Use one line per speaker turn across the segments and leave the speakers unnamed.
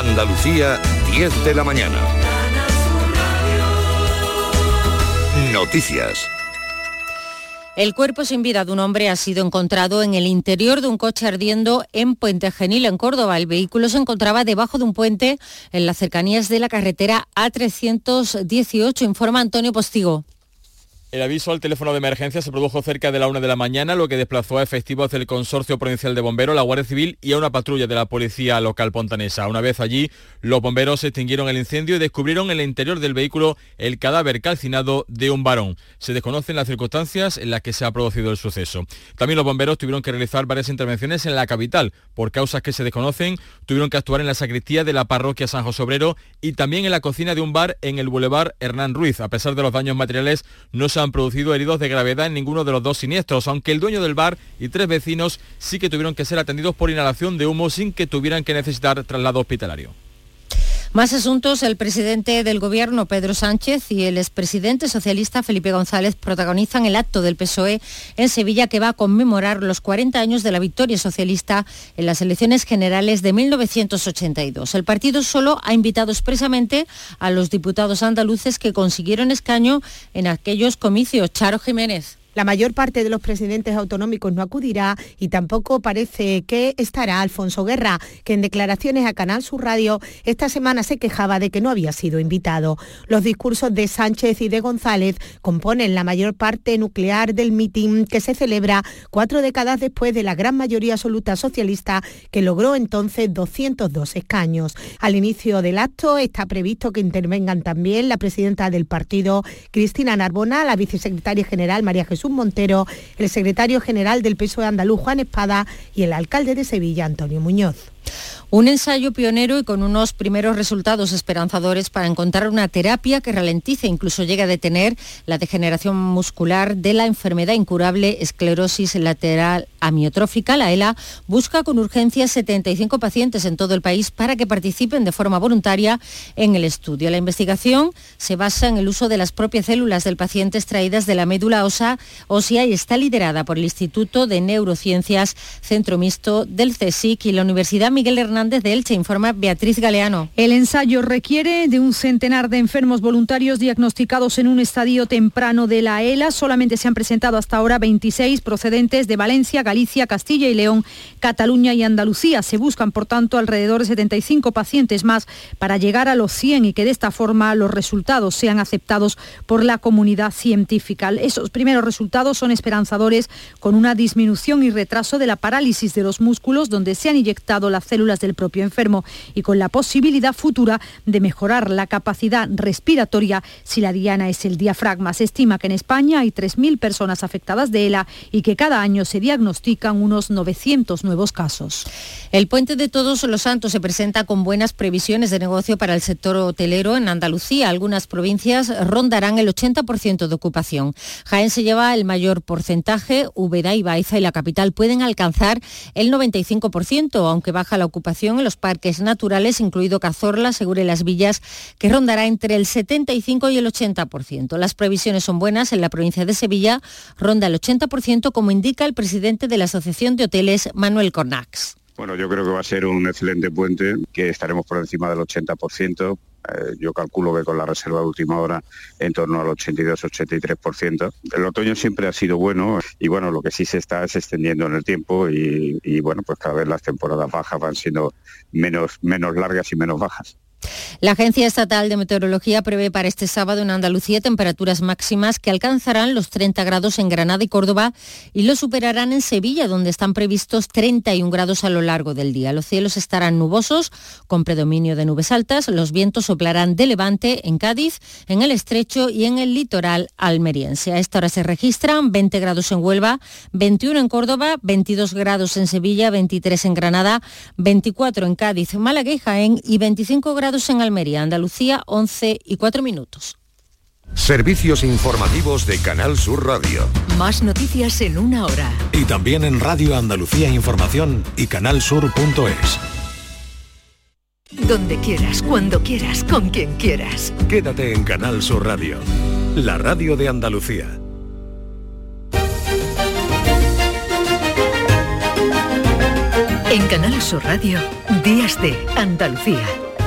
Andalucía, 10 de la mañana. Noticias.
El cuerpo sin vida de un hombre ha sido encontrado en el interior de un coche ardiendo en Puente Genil, en Córdoba. El vehículo se encontraba debajo de un puente en las cercanías de la carretera A318, informa Antonio Postigo.
El aviso al teléfono de emergencia se produjo cerca de la una de la mañana, lo que desplazó a efectivos del Consorcio Provincial de Bomberos, la Guardia Civil y a una patrulla de la Policía Local Pontanesa. Una vez allí, los bomberos extinguieron el incendio y descubrieron en el interior del vehículo el cadáver calcinado de un varón. Se desconocen las circunstancias en las que se ha producido el suceso. También los bomberos tuvieron que realizar varias intervenciones en la capital. Por causas que se desconocen, tuvieron que actuar en la sacristía de la parroquia San José Obrero y también en la cocina de un bar en el Boulevard Hernán Ruiz. A pesar de los daños materiales, no se han producido heridos de gravedad en ninguno de los dos siniestros, aunque el dueño del bar y tres vecinos sí que tuvieron que ser atendidos por inhalación de humo sin que tuvieran que necesitar traslado hospitalario.
Más asuntos, el presidente del Gobierno, Pedro Sánchez, y el expresidente socialista, Felipe González, protagonizan el acto del PSOE en Sevilla que va a conmemorar los 40 años de la victoria socialista en las elecciones generales de 1982. El partido solo ha invitado expresamente a los diputados andaluces que consiguieron escaño en aquellos comicios. Charo Jiménez.
La mayor parte de los presidentes autonómicos no acudirá y tampoco parece que estará Alfonso Guerra, que en declaraciones a Canal Sur Radio esta semana se quejaba de que no había sido invitado. Los discursos de Sánchez y de González componen la mayor parte nuclear del mitin que se celebra cuatro décadas después de la gran mayoría absoluta socialista que logró entonces 202 escaños. Al inicio del acto está previsto que intervengan también la presidenta del partido, Cristina Narbona, la vicesecretaria general María Jesús Montero, el secretario general del PSOE andaluz Juan Espada y el alcalde de Sevilla Antonio Muñoz.
Un ensayo pionero y con unos primeros resultados esperanzadores para encontrar una terapia que ralentice, incluso llegue a detener la degeneración muscular de la enfermedad incurable esclerosis lateral amiotrófica. La ELA busca con urgencia 75 pacientes en todo el país para que participen de forma voluntaria en el estudio. La investigación se basa en el uso de las propias células del paciente extraídas de la médula ósea y está liderada por el Instituto de Neurociencias Centro Mixto del CSIC y la Universidad Miguel Hernández de Elche, informa Beatriz Galeano.
El ensayo requiere de un centenar de enfermos voluntarios diagnosticados en un estadio temprano de la ELA. Solamente se han presentado hasta ahora 26 procedentes de Valencia, Galicia, Castilla y León, Cataluña y Andalucía. Se buscan, por tanto, alrededor de 75 pacientes más para llegar a los 100 y que de esta forma los resultados sean aceptados por la comunidad científica. Esos primeros resultados son esperanzadores con una disminución y retraso de la parálisis de los músculos donde se han inyectado las células del propio enfermo y con la posibilidad futura de mejorar la capacidad respiratoria si la diana es el diafragma. Se estima que en España hay 3.000 personas afectadas de ELA y que cada año se diagnostican unos 900 nuevos casos.
El puente de Todos los Santos se presenta con buenas previsiones de negocio para el sector hotelero en Andalucía. Algunas provincias rondarán el 80% de ocupación. Jaén se lleva el mayor porcentaje, Úbeda y Baiza y la capital pueden alcanzar el 95%, aunque baja la ocupación en los parques naturales, incluido Cazorla, Segura Las Villas, que rondará entre el 75 y el 80%. Las previsiones son buenas. En la provincia de Sevilla ronda el 80%, como indica el presidente de la Asociación de Hoteles, Manuel Cornax.
Bueno, yo creo que va a ser un excelente puente, que estaremos por encima del 80%. Eh, yo calculo que con la reserva de última hora en torno al 82-83%. El otoño siempre ha sido bueno y bueno, lo que sí se está es extendiendo en el tiempo y, y bueno, pues cada vez las temporadas bajas van siendo menos, menos largas y menos bajas.
La Agencia Estatal de Meteorología prevé para este sábado en Andalucía temperaturas máximas que alcanzarán los 30 grados en Granada y Córdoba y lo superarán en Sevilla, donde están previstos 31 grados a lo largo del día. Los cielos estarán nubosos, con predominio de nubes altas. Los vientos soplarán de levante en Cádiz, en el estrecho y en el litoral almeriense. A esta hora se registran 20 grados en Huelva, 21 en Córdoba, 22 grados en Sevilla, 23 en Granada, 24 en Cádiz, Málaga y Jaén y 25 grados en Almería, Andalucía, 11 y 4 minutos.
Servicios informativos de Canal Sur Radio.
Más noticias en una hora.
Y también en Radio Andalucía Información y canalsur.es.
Donde quieras, cuando quieras, con quien quieras.
Quédate en Canal Sur Radio, la radio de Andalucía.
En Canal Sur Radio, Días de Andalucía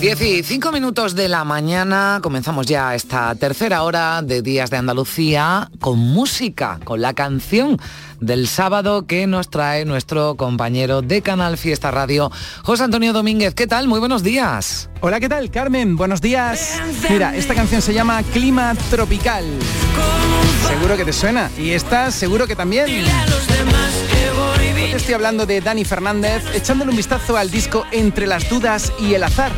15 minutos de la mañana, comenzamos ya esta tercera hora de Días de Andalucía con música, con la canción del sábado que nos trae nuestro compañero de Canal Fiesta Radio, José Antonio Domínguez. ¿Qué tal? Muy buenos días.
Hola, ¿qué tal, Carmen? Buenos días. Mira, esta canción se llama Clima Tropical. Seguro que te suena. Y esta seguro que también. Hoy te estoy hablando de Dani Fernández, echándole un vistazo al disco Entre las dudas y el azar.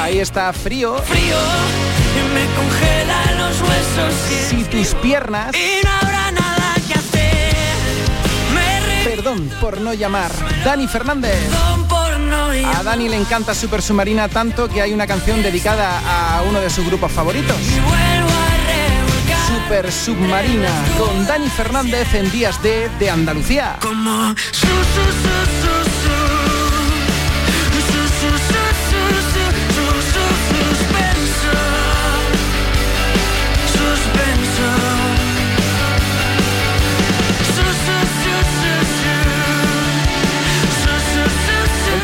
Ahí está frío.
Frío y me congela los huesos.
Si tus piernas.
Y no habrá nada que hacer.
Perdón por no llamar. Dani Fernández. A Dani le encanta Super Submarina tanto que hay una canción dedicada a uno de sus grupos favoritos. Super Submarina con Dani Fernández en Días de de Andalucía.
Como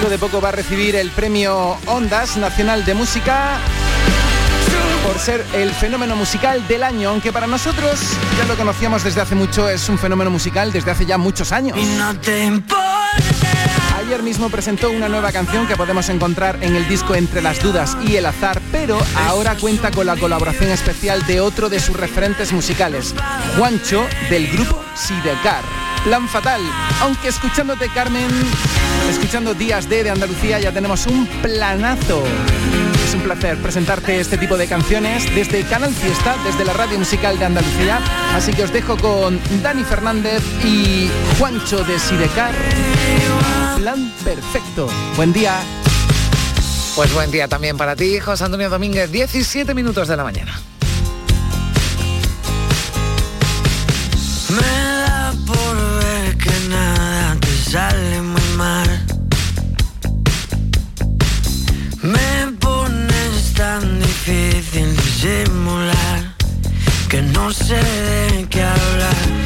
de poco va a recibir el premio Ondas Nacional de Música por ser el fenómeno musical del año, aunque para nosotros ya lo conocíamos desde hace mucho, es un fenómeno musical desde hace ya muchos años.
Y no te.
Ayer mismo presentó una nueva canción que podemos encontrar en el disco Entre las Dudas y el Azar, pero ahora cuenta con la colaboración especial de otro de sus referentes musicales, Juancho, del grupo Sidecar. Plan fatal, aunque escuchándote Carmen, escuchando Días de, de Andalucía ya tenemos un planazo. Es un placer presentarte este tipo de canciones desde Canal Fiesta, desde la radio musical de Andalucía. Así que os dejo con Dani Fernández y Juancho de Sidecar. Plan perfecto. Buen día.
Pues buen día también para ti, José Antonio Domínguez, 17 minutos de la mañana.
Me da por ver que nada te sale disimular que no sé de qué hablar.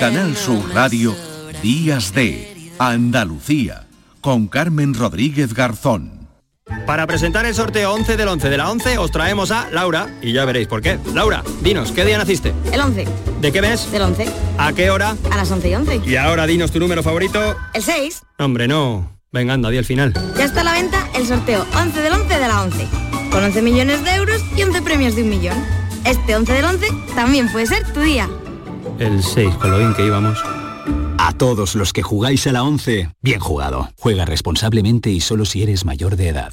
Canal Sur Radio, Días de Andalucía, con Carmen Rodríguez Garzón.
Para presentar el sorteo 11 del 11 de la 11 os traemos a Laura y ya veréis por qué. Laura, dinos, ¿qué día naciste?
El 11
¿De qué mes?
del 11
¿A qué hora?
a las 11 y 11.
Y ahora dinos tu número favorito.
El 6
Hombre, no. Venga, anda, di el final.
ya está a la venta el sorteo 11 del 11 de la 11. Con 11 millones de euros y 11 premios de un millón. Este 11 del 11 también puede ser tu día.
El 6, con lo bien que íbamos.
A todos los que jugáis a la 11, bien jugado. Juega responsablemente y solo si eres mayor de edad.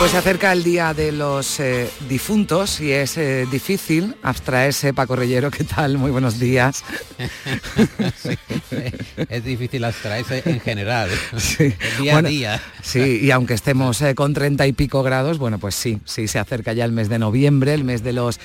Pues se acerca el día de los eh, difuntos y es eh, difícil abstraerse. Paco Rellero, ¿qué tal? Muy buenos días.
Sí, es difícil abstraerse en general,
Sí.
día
Bueno,
a día.
Sí, y aunque estemos eh, con treinta y pico grados, bueno, pues sí, sí, se acerca ya el mes de noviembre, el mes de los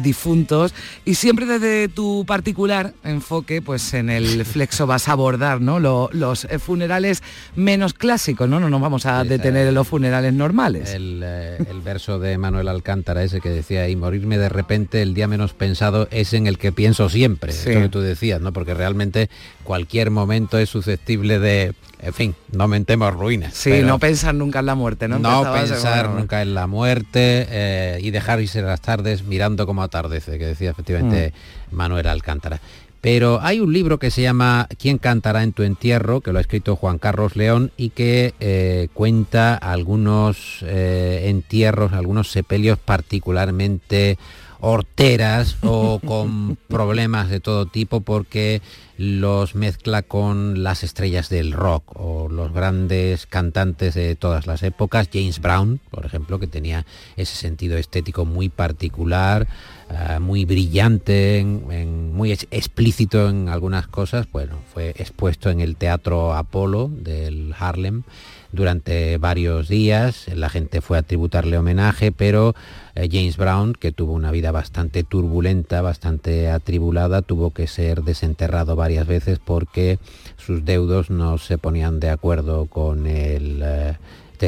difuntos, y siempre desde tu particular enfoque, pues en el flexo vas a abordar, ¿no? Lo- los funerales menos clásicos, ¿no? No nos vamos a detener en los funerales normales.
El, eh, el verso de Manuel Alcántara ese que decía, y morirme de repente el día menos pensado es en el que pienso siempre,
Sí.
esto que tú decías, ¿no? Porque realmente cualquier momento es susceptible de, en fin, no mentemos ruinas.
Sí, no pensar nunca en la muerte, ¿no?
No pensar
bueno,
nunca en la muerte eh, y dejar irse las tardes mirando cómo atardece, que decía efectivamente
Mm.
Manuel Alcántara. Pero hay un libro que se llama ¿Quién cantará en tu entierro? que lo ha escrito Juan Carlos León y que eh, cuenta algunos eh, entierros, algunos sepelios particularmente horteras o con problemas de todo tipo porque los mezcla con las estrellas del rock o los grandes cantantes de todas las épocas, James Brown, por ejemplo, que tenía ese sentido estético muy particular, ah, muy brillante, muy ex- explícito en algunas cosas, bueno, fue expuesto en el Teatro Apolo del Harlem durante varios días, la gente fue a tributarle homenaje, pero eh, James Brown, que tuvo una vida bastante turbulenta, bastante atribulada, tuvo que ser desenterrado varias veces porque sus deudos no se ponían de acuerdo con el eh,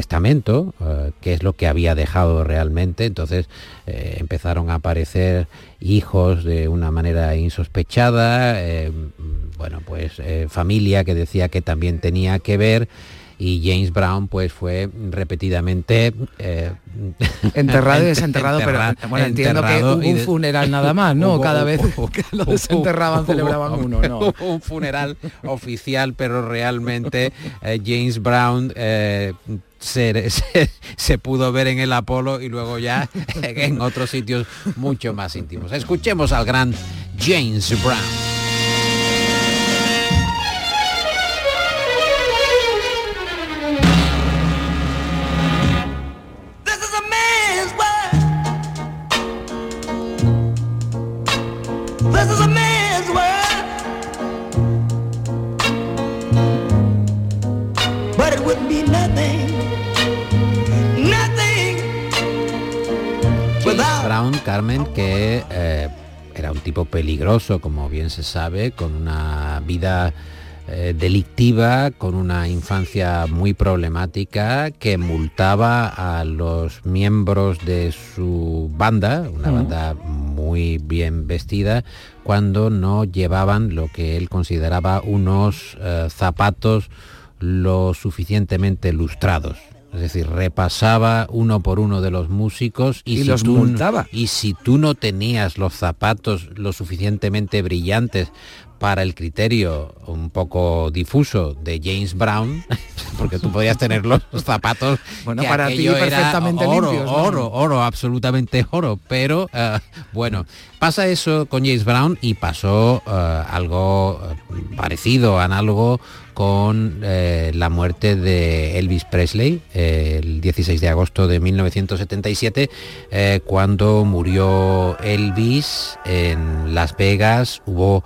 testamento, eh, que es lo que había dejado realmente, entonces eh, empezaron a aparecer hijos de una manera insospechada, eh, bueno, pues eh, familia que decía que también tenía que ver, y James Brown pues fue repetidamente eh,
Enterrado y desenterrado, pero
enterra-
bueno, entiendo que hubo un funeral nada más, ¿no?
Hubo-
Cada vez
hubo-
que lo desenterraban
hubo-
celebraban uno, ¿no?
un funeral oficial, pero realmente eh, James Brown eh, se, se- pudo ver en el Apolo y luego ya en otros sitios mucho más íntimos. Escuchemos al gran James Brown. Brown, Carmen, que eh, era un tipo peligroso, como bien se sabe, con una vida eh, delictiva, con una infancia muy problemática, que multaba a los miembros de su banda, una
Mm.
banda muy bien vestida, cuando no llevaban lo que él consideraba unos eh, zapatos lo suficientemente lustrados. Es decir, repasaba uno por uno de los músicos y,
Y
si
los
tú,
multaba.
Y si tú no tenías los zapatos lo suficientemente brillantes para el criterio un poco difuso de James Brown, porque tú podías tener los zapatos
Bueno,
que
para ti
aquello era
perfectamente
oro,
limpios, ¿no?
oro, oro, absolutamente oro. Pero eh, bueno, pasa eso con James Brown y pasó eh, algo eh, parecido, análogo con eh, la muerte de Elvis Presley eh, el 16 de agosto de 1977, eh, cuando murió Elvis en Las Vegas. Hubo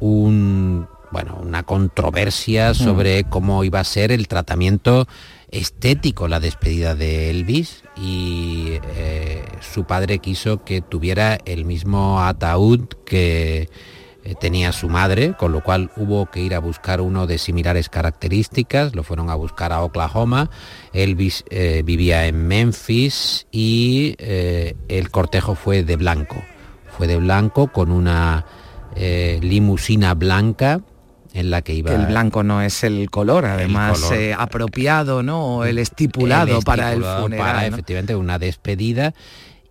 un bueno, una controversia sobre cómo iba a ser el tratamiento estético la despedida de Elvis y eh, su padre quiso que tuviera el mismo ataúd que eh, tenía su madre, con lo cual hubo que ir a buscar uno de similares características, lo fueron a buscar a Oklahoma, Elvis eh, vivía en Memphis y eh, el cortejo fue de blanco, fue de blanco con una limusina blanca en la que iba
Que el blanco no es el color, además
color.
eh, apropiado, ¿no? O el estipulado,
el
para el funeral.
para,
¿no?
efectivamente una despedida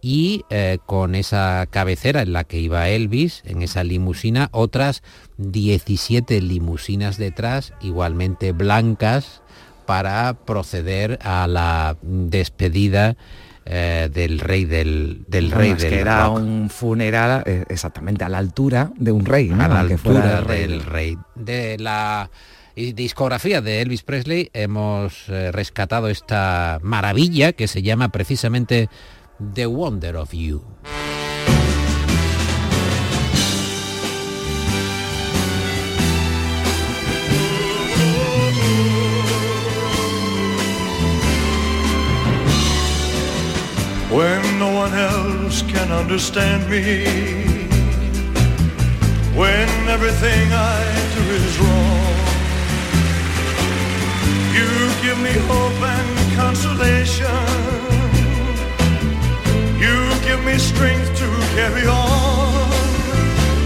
y eh, con esa cabecera en la que iba Elvis, en esa limusina, otras 17 limusinas detrás, igualmente blancas, para proceder a la despedida eh, del rey del, del
Bueno,
rey
es
del
que era
rock.
un funeral eh, exactamente a la altura de un rey, ¿no?
a la
fuera
altura
el rey.
del rey. De la discografía de Elvis Presley hemos eh, rescatado esta maravilla que se llama precisamente The Wonder of You.
when no one else can understand me, when everything I do is wrong. You give me hope and consolation. You give me strength to carry on.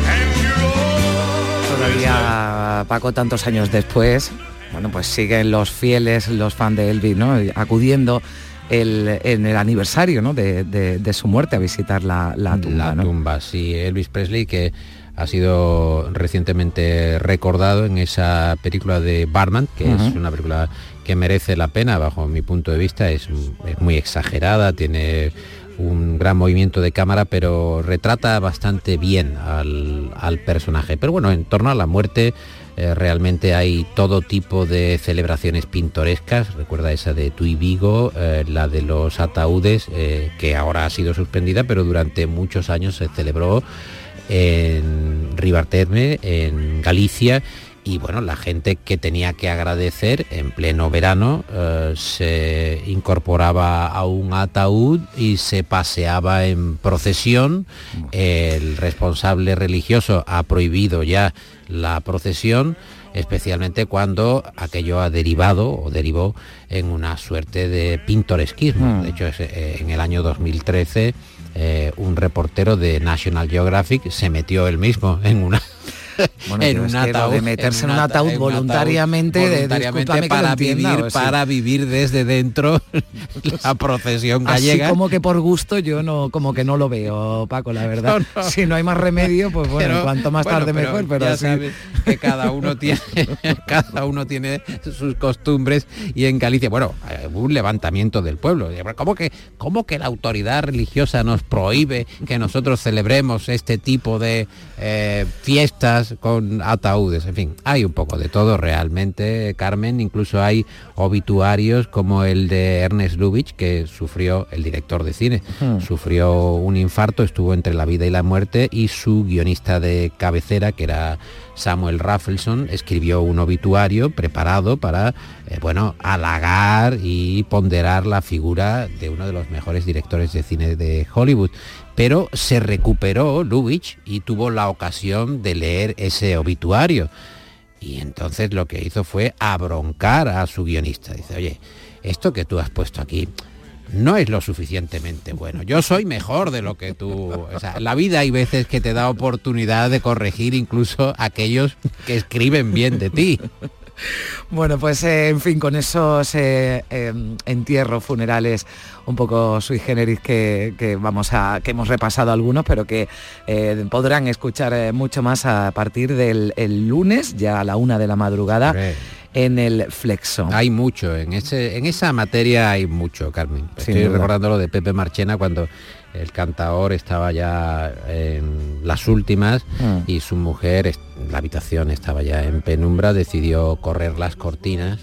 And you're always
Todavía, Paco, tantos años después, bueno, pues siguen los fieles, los fans de Elvis, ¿no? Acudiendo el- en el aniversario ¿no? de, de- de su muerte a visitar la, la tumba.
La
¿no?
tumba, sí, Elvis Presley que ha sido recientemente recordado en esa película de Barman, que es una película que merece la pena bajo mi punto de vista, es, es muy exagerada, tiene un gran movimiento de cámara, pero retrata bastante bien al, personaje. Pero bueno, en torno a la muerte eh, realmente hay todo tipo de celebraciones pintorescas, recuerda esa de Tui Vigo, eh, la de los ataúdes, eh, que ahora ha sido suspendida, pero durante muchos años se celebró en Ribarterme, en Galicia, y bueno, la gente que tenía que agradecer en pleno verano eh, se incorporaba a un ataúd y se paseaba en procesión. El responsable religioso ha prohibido ya la procesión especialmente cuando aquello ha derivado o derivó en una suerte de pintoresquismo.
Mm.
De hecho, eh, en el año 2013 eh, un reportero de National Geographic se metió él mismo en una
Bueno,
en un ataúd,
de meterse en un
ata-
ataúd voluntariamente,
voluntariamente para
entienda,
vivir para vivir desde dentro la procesión gallega.
Así como que por gusto yo no, como que no lo veo, Paco, la verdad.
No, no.
Si no hay más remedio, pues bueno,
Pero,
cuanto más
bueno,
tarde
pero
mejor, pero
ya
así-
sabes que cada uno tiene cada uno tiene sus costumbres y en Galicia bueno hubo un levantamiento del pueblo cómo que cómo que la autoridad religiosa nos prohíbe que nosotros celebremos este tipo de eh, fiestas con ataúdes en fin hay un poco de todo realmente Carmen incluso hay obituarios como el de Ernest Lubitsch que sufrió el director de cine
Hmm.
sufrió un infarto, estuvo entre la vida y la muerte y su guionista de cabecera, que era Samuel Raffleson, escribió un obituario preparado para, eh, bueno, halagar y ponderar la figura de uno de los mejores directores de cine de Hollywood. Pero se recuperó Lubitsch y tuvo la ocasión de leer ese obituario. Y entonces lo que hizo fue abroncar a su guionista. Dice, oye, esto que tú has puesto aquí no es lo suficientemente bueno. Yo soy mejor de lo que tú. O sea, la vida hay veces que te da oportunidad de corregir incluso aquellos que escriben bien de ti.
Bueno, pues eh, en fin, con esos eh, eh, entierros funerales un poco sui generis que, que vamos a que hemos repasado algunos, pero que eh, podrán escuchar mucho más a partir del el lunes, ya a la una de la madrugada, en el Flexo.
Hay mucho, en, ese, en esa materia hay mucho, Carmen. Estoy recordando lo de Pepe Marchena cuando el cantaor estaba ya en las últimas
Mm.
y su mujer, la habitación estaba ya en penumbra, decidió correr las cortinas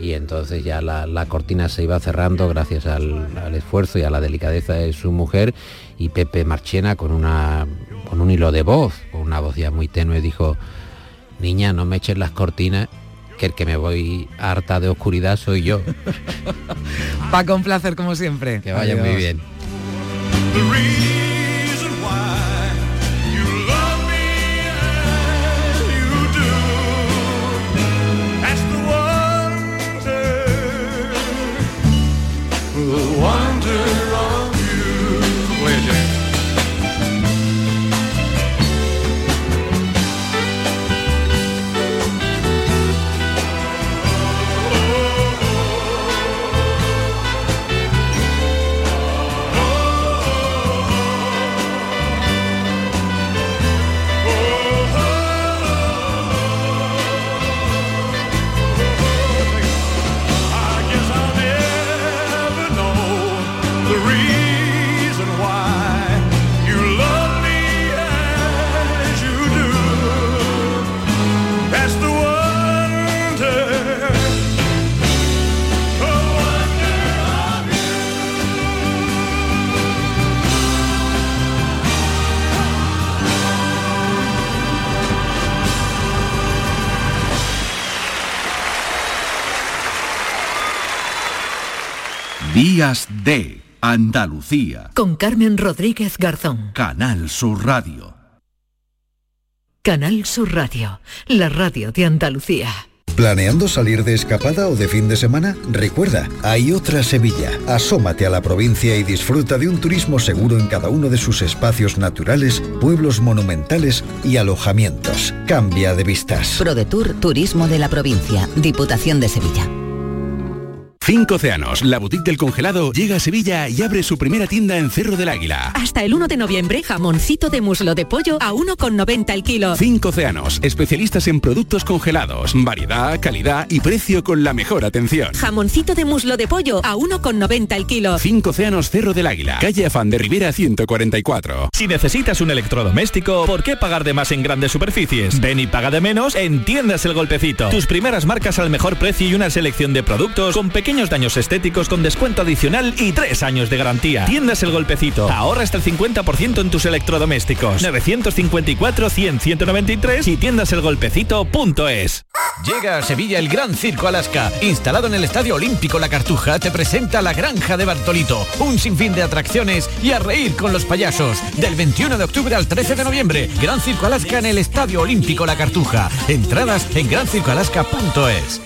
y entonces ya la, la cortina se iba cerrando gracias al, al esfuerzo y a la delicadeza de su mujer y Pepe Marchena con, una, con un hilo de voz, con una voz ya muy tenue, dijo, niña, no me eches las cortinas, que el que me voy harta de oscuridad soy yo.
Paco, un placer como siempre.
Que vaya muy bien.
the real
Días de Andalucía.
Con Carmen Rodríguez Garzón.
Canal Sur Radio.
Canal Sur Radio, la radio de Andalucía.
¿Planeando salir de escapada o de fin de semana? Recuerda, hay otra Sevilla. Asómate a la provincia y disfruta de un turismo seguro en cada uno de sus espacios naturales, pueblos monumentales y alojamientos. Cambia de vistas.
ProDetour Turismo de la Provincia, Diputación de Sevilla.
Cinco Océanos, la boutique del congelado, llega a Sevilla y abre su primera tienda en Cerro del Águila.
Hasta el 1 de noviembre, jamoncito de muslo de pollo a 1,90 el kilo.
Cinco Océanos, especialistas en productos congelados, variedad, calidad y precio con la mejor atención.
Jamoncito de muslo de pollo a 1,90 el kilo.
Cinco Océanos Cerro del Águila, calle Afán de Rivera 144.
Si necesitas un electrodoméstico, ¿por qué pagar de más en grandes superficies? Ven y paga de menos en Tiendas El Golpecito. Tus primeras marcas al mejor precio y una selección de productos con pequeños daños estéticos con descuento adicional y tres años de garantía. Tiendas El Golpecito. Ahorra hasta el 50% en tus electrodomésticos. 954 100 193 y tiendaselgolpecito.es.
Llega a Sevilla el Gran Circo Alaska. Instalado en el Estadio Olímpico La Cartuja, te presenta la Granja de Bartolito. Un sinfín de atracciones y a reír con los payasos. Del 21 de octubre al 13 de noviembre. Gran Circo Alaska en el Estadio Olímpico La Cartuja. Entradas en grancircoalaska.es.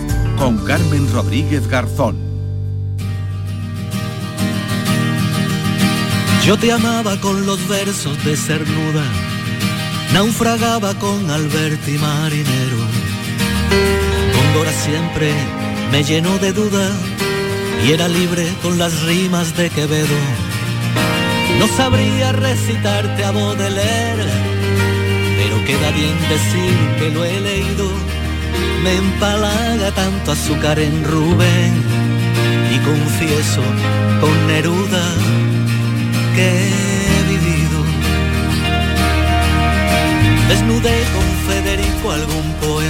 con Carmen Rodríguez Garzón.
Yo te amaba con los versos de Cernuda, naufragaba con Alberti Marinero. Góngora siempre me llenó de duda y era libre con las rimas de Quevedo. No sabría recitarte a Baudelaire, pero queda bien decir que lo he leído. Me empalaga tanto azúcar en Rubén y confieso con Neruda que he vivido. Desnudé con Federico algún poema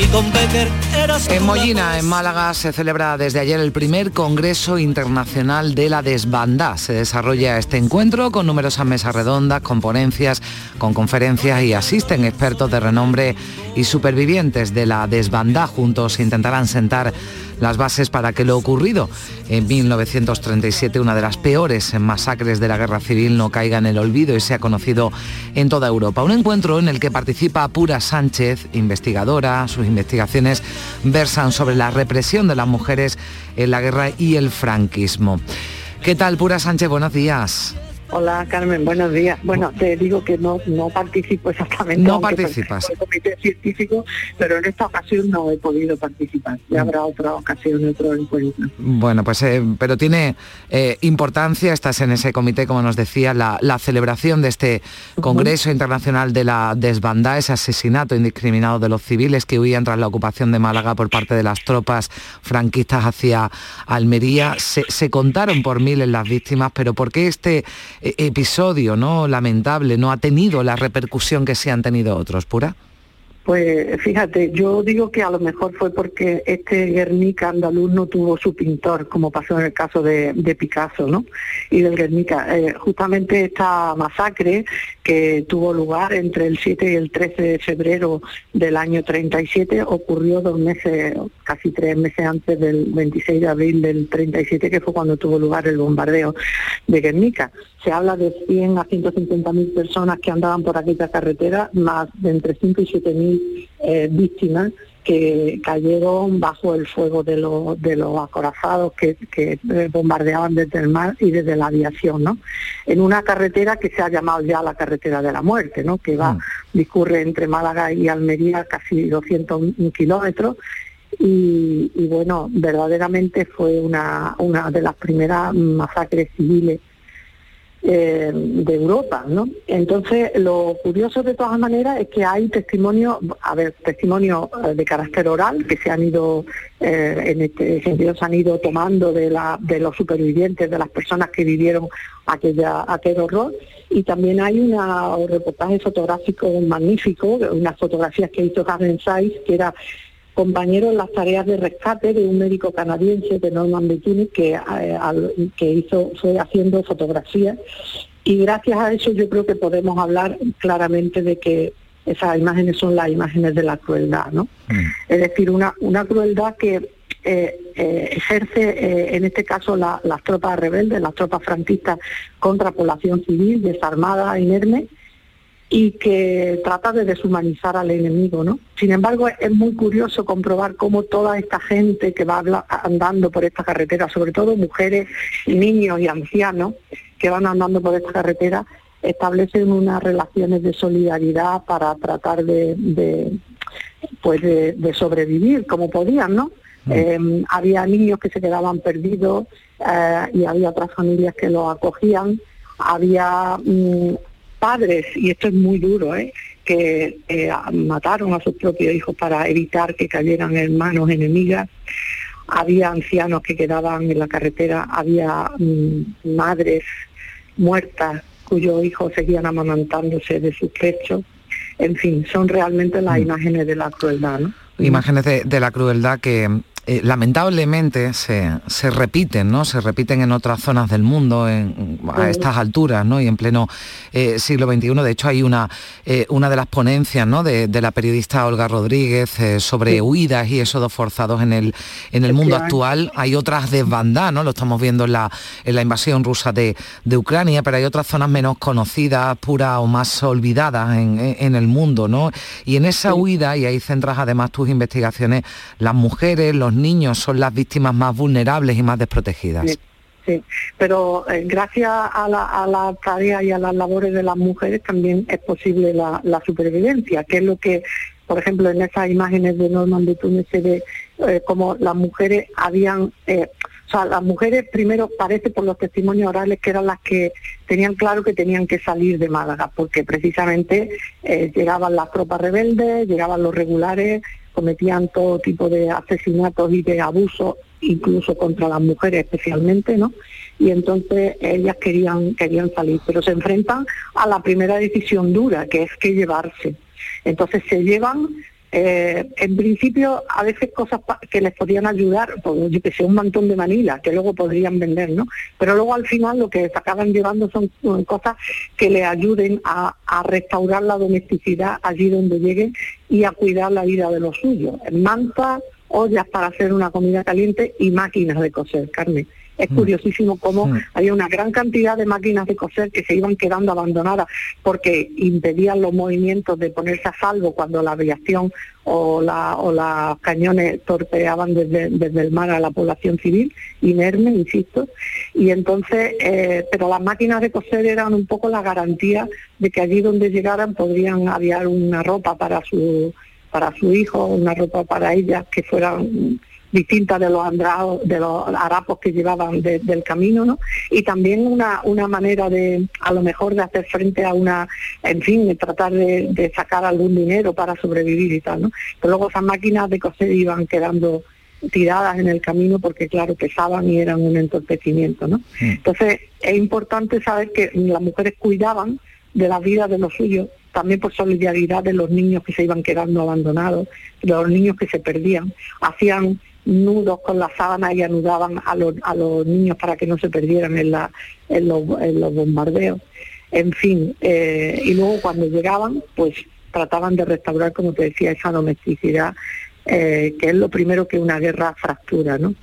y con Becker eras tú
En Mollina, en Málaga, se celebra desde ayer el primer Congreso Internacional de la Desbandá. Se desarrolla este encuentro con numerosas mesas redondas, con ponencias, con conferencias y asisten expertos de renombre y supervivientes de la desbandá. Juntos intentarán sentar las bases para que lo ocurrido en 1937, una de las peores masacres de la guerra civil, no caiga en el olvido y sea conocido en toda Europa. Un encuentro en el que participa Pura Sánchez, investigadora. Sus investigaciones versan sobre la represión de las mujeres en la guerra y el franquismo. ¿Qué tal, Pura Sánchez? Buenos días.
Hola Carmen, buenos días. Bueno, te digo que no, no participo exactamente.
No participas.
al comité científico, pero en esta ocasión no he podido participar. Ya habrá otra ocasión, otro encuentro.
Bueno, pues eh, pero tiene eh, importancia, estás en ese comité, como nos decía, la, la celebración de este Congreso Internacional de la Desbandá, ese asesinato indiscriminado de los civiles que huían tras la ocupación de Málaga por parte de las tropas franquistas hacia Almería. Se, se contaron por miles las víctimas, pero ¿por qué este episodio no lamentable no ha tenido la repercusión que se han tenido otros, Pura?
Pues fíjate, yo digo que a lo mejor fue porque este Guernica andaluz no tuvo su pintor, como pasó en el caso de, Picasso, ¿no? Y del Guernica. Eh, justamente esta masacre que tuvo lugar entre el 7 y el 13 de febrero del año 37 ocurrió dos meses, casi tres meses antes del 26 de abril del 37, que fue cuando tuvo lugar el bombardeo de Guernica. Se habla de 100 a 150 mil personas que andaban por aquella carretera, más de entre 5 y 7 mil eh, víctimas que cayeron bajo el fuego de, los de los acorazados que, que, eh, bombardeaban desde el mar y desde la aviación, ¿no? En una carretera que se ha llamado ya la carretera de la muerte, ¿no? Que va, discurre entre Málaga y Almería casi 200 kilómetros y, y, bueno, verdaderamente fue una, una de las primeras masacres civiles eh, de Europa, ¿no? Entonces, lo curioso de todas maneras es que hay testimonios, a ver, testimonios eh, de carácter oral que se han ido, eh, en este sentido, se han ido tomando de, la, de los supervivientes, de las personas que vivieron aquella, aquel horror, y también hay una, un reportaje fotográfico magnífico, unas fotografías que hizo Karen Saiz, que era compañero en las tareas de rescate de un médico canadiense de Norman Bikini que, eh, que hizo, fue haciendo fotografías y gracias a eso yo creo que podemos hablar claramente de que esas imágenes son las imágenes de la crueldad, ¿no? Es decir, una, una crueldad que eh, eh, ejerce eh, en este caso la- las tropas rebeldes, las tropas franquistas contra población civil, desarmada, inerme, y que trata de deshumanizar al enemigo, ¿no? Sin embargo, es muy curioso comprobar cómo toda esta gente que va andando por esta carretera, sobre todo mujeres niños y ancianos que van andando por esta carretera, establecen unas relaciones de solidaridad para tratar de, de, pues de, de sobrevivir como podían, ¿no? Eh, había niños que se quedaban perdidos eh, y había otras familias que los acogían. Había mm, padres, y esto es muy duro, ¿eh? que eh, mataron a sus propios hijos para evitar que cayeran en manos enemigas. Había ancianos que quedaban en la carretera, había mm, madres muertas cuyos hijos seguían amamantándose de sus pechos. En fin, son realmente las imágenes de la crueldad, ¿no?
Imágenes de, de la crueldad que eh, lamentablemente se, se repiten, ¿no? Se repiten en otras zonas del mundo en- a estas alturas, ¿no? Y en pleno eh, siglo XXI. De hecho, hay una, eh, una de las ponencias, ¿no? De, de la periodista Olga Rodríguez sobre
Sí.
huidas y éxodos forzados en el, en el mundo actual. Hay otras desbandadas, ¿no? Lo estamos viendo en la, en la invasión rusa de, de Ucrania, pero hay otras zonas menos conocidas, puras o más olvidadas en, en- en el mundo, ¿no? Y en esa huida, y ahí centras además tus investigaciones, las mujeres, los niños son las víctimas más vulnerables y más desprotegidas.
Sí, pero eh, gracias a la, a la tarea y a las labores de las mujeres también es posible la, supervivencia, que es lo que, por ejemplo, en esas imágenes de Norman de Túnez se ve eh, como las mujeres habían... eh, o sea, las mujeres primero parece por los testimonios orales que eran las que tenían claro que tenían que salir de Málaga, porque precisamente llegaban las tropas rebeldes, llegaban los regulares, cometían todo tipo de asesinatos y de abusos, incluso contra las mujeres especialmente, ¿no? Y entonces ellas querían, querían salir, pero se enfrentan a la primera decisión dura, que es que llevarse. Entonces se llevan, eh, en principio, a veces cosas que les podían ayudar, pues, yo que sé, un mantón de Manila, que luego podrían vender, ¿no? Pero luego al final lo que se acaban llevando son cosas que le ayuden a, a restaurar la domesticidad allí donde lleguen y a cuidar la vida de los suyos. Mantas, ollas para hacer una comida caliente y máquinas de coser, Carmen. Es curiosísimo cómo había una gran cantidad de máquinas de coser que se iban quedando abandonadas porque impedían los movimientos de ponerse a salvo cuando la aviación o, la, o los cañones torpeaban desde, desde el mar a la población civil, inerme, insisto. Y entonces, eh, pero las máquinas de coser eran un poco la garantía de que allí donde llegaran podrían aviar una ropa para su para su hijo, una ropa para ella que fueran distintas de los andrados, de los harapos que llevaban de- del camino, ¿no? Y también una, una manera de, a lo mejor, de hacer frente a una, en fin, de tratar de, de sacar algún dinero para sobrevivir y tal, ¿no? Pero luego esas máquinas de coser iban quedando tiradas en el camino porque, claro, pesaban y eran un entorpecimiento, ¿no? Entonces, es importante saber que las mujeres cuidaban de la vida de los suyos, también por solidaridad de los niños que se iban quedando abandonados, de los niños que se perdían, hacían nudos con la sábana y anudaban a los, a los niños para que no se perdieran en, la, en, los, en los bombardeos. En fin, eh, y luego cuando llegaban, pues trataban de restaurar, como te decía, esa domesticidad, eh, que es lo primero que una guerra fractura, ¿no?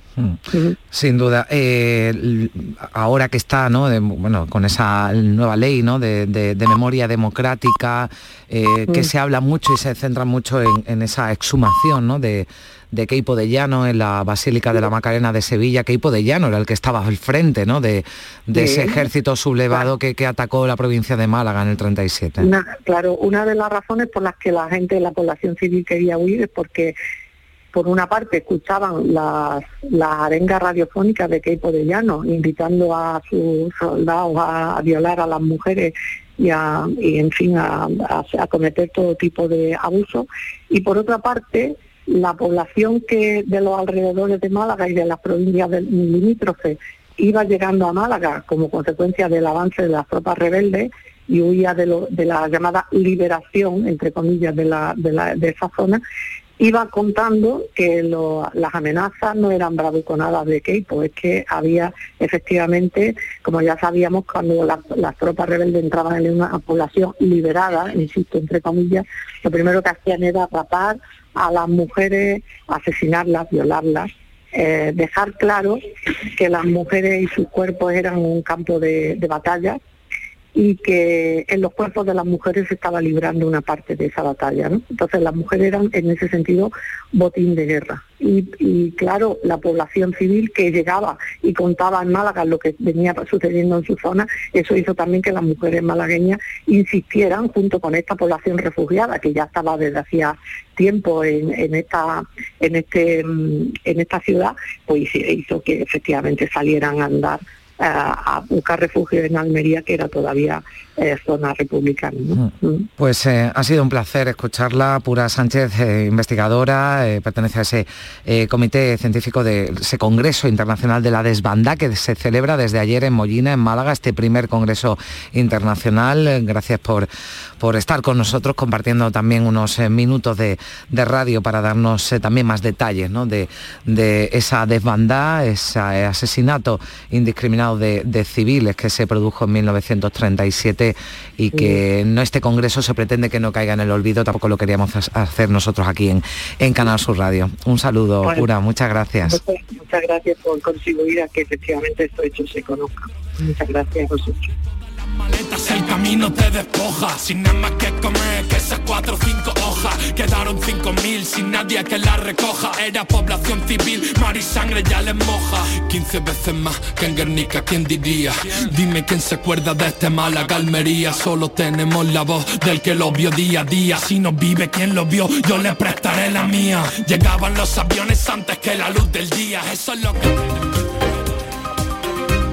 Sin duda. Eh, ahora que está, ¿no? de- bueno, con esa nueva ley, ¿no? De, de- de memoria democrática, eh, que
Mm.
se habla mucho y se centra mucho en, en esa exhumación, ¿no? De, de Queipo de Llano en la Basílica de la Macarena de Sevilla. Queipo de Llano era el que estaba al frente, ¿no? De, ese ejército sublevado que, que atacó la provincia de Málaga en el 37.
Una, claro, una de las razones por las que la gente la población civil quería huir es porque por una parte escuchaban las, las arengas radiofónicas de Keipo de Llano, invitando a sus soldados a, a violar a las mujeres y, a, y en fin, a, a- a cometer todo tipo de abusos. Y por otra parte, la población que de los alrededores de Málaga y de las provincias limítrofes iba llegando a Málaga como consecuencia del avance de las tropas rebeldes y huía de, lo- de la llamada liberación, entre comillas, de, la, de, la- de esa zona, iba contando que lo- las amenazas no eran bravuconadas de Keipo, es que había efectivamente, como ya sabíamos, cuando las, tropas rebeldes entraban en una población liberada, insisto, entre comillas, lo primero que hacían era rapar a las mujeres, asesinarlas, violarlas, eh, dejar claro que las mujeres y sus cuerpos eran un campo de batalla y que en los cuerpos de las mujeres se estaba librando una parte de esa batalla. ¿no? Entonces las mujeres eran en ese sentido botín de guerra. Y, y, claro, la población civil que llegaba y contaba en Málaga lo que venía sucediendo en su zona, eso hizo también que las mujeres malagueñas insistieran junto con esta población refugiada que ya estaba desde hacía tiempo en, en esta en este en esta ciudad, pues hizo que efectivamente salieran a andar a buscar refugio en Almería, que era todavía eh, zona republicana. ¿no? Mm.
Pues eh, ha sido un placer escucharla, Pura Sánchez, eh, investigadora, pertenece a ese comité científico de ese Congreso Internacional de la Desbanda que se celebra desde ayer en Mollina, en Málaga, este primer Congreso Internacional. Gracias por, por estar con nosotros compartiendo también unos minutos de, de radio para darnos también más detalles ¿no? de, de esa desbandada, ese asesinato indiscriminado de, de civiles que se produjo en 1937 y que no este congreso se pretende que no caiga en el olvido, tampoco lo queríamos ha- hacer nosotros aquí en, en Canal Sur Radio. Un saludo,
Bueno.
Muchas gracias.
Muchas, muchas gracias por contribuir a que efectivamente estos hechos se conozcan. Muchas gracias a vosotros.
maletas el camino te despoja Sin nada más que comer que esas cuatro o cinco Quedaron cinco mil sin nadie que las recoja Era población civil, mar y sangre ya les moja 15 veces más que en Guernica, ¿quién diría? Dime quién se acuerda de este Málaga Almería Solo tenemos la voz del que lo vio día a día Si no vive quien lo vio, yo le prestaré la mía Llegaban los aviones antes que la luz del día Eso es lo que...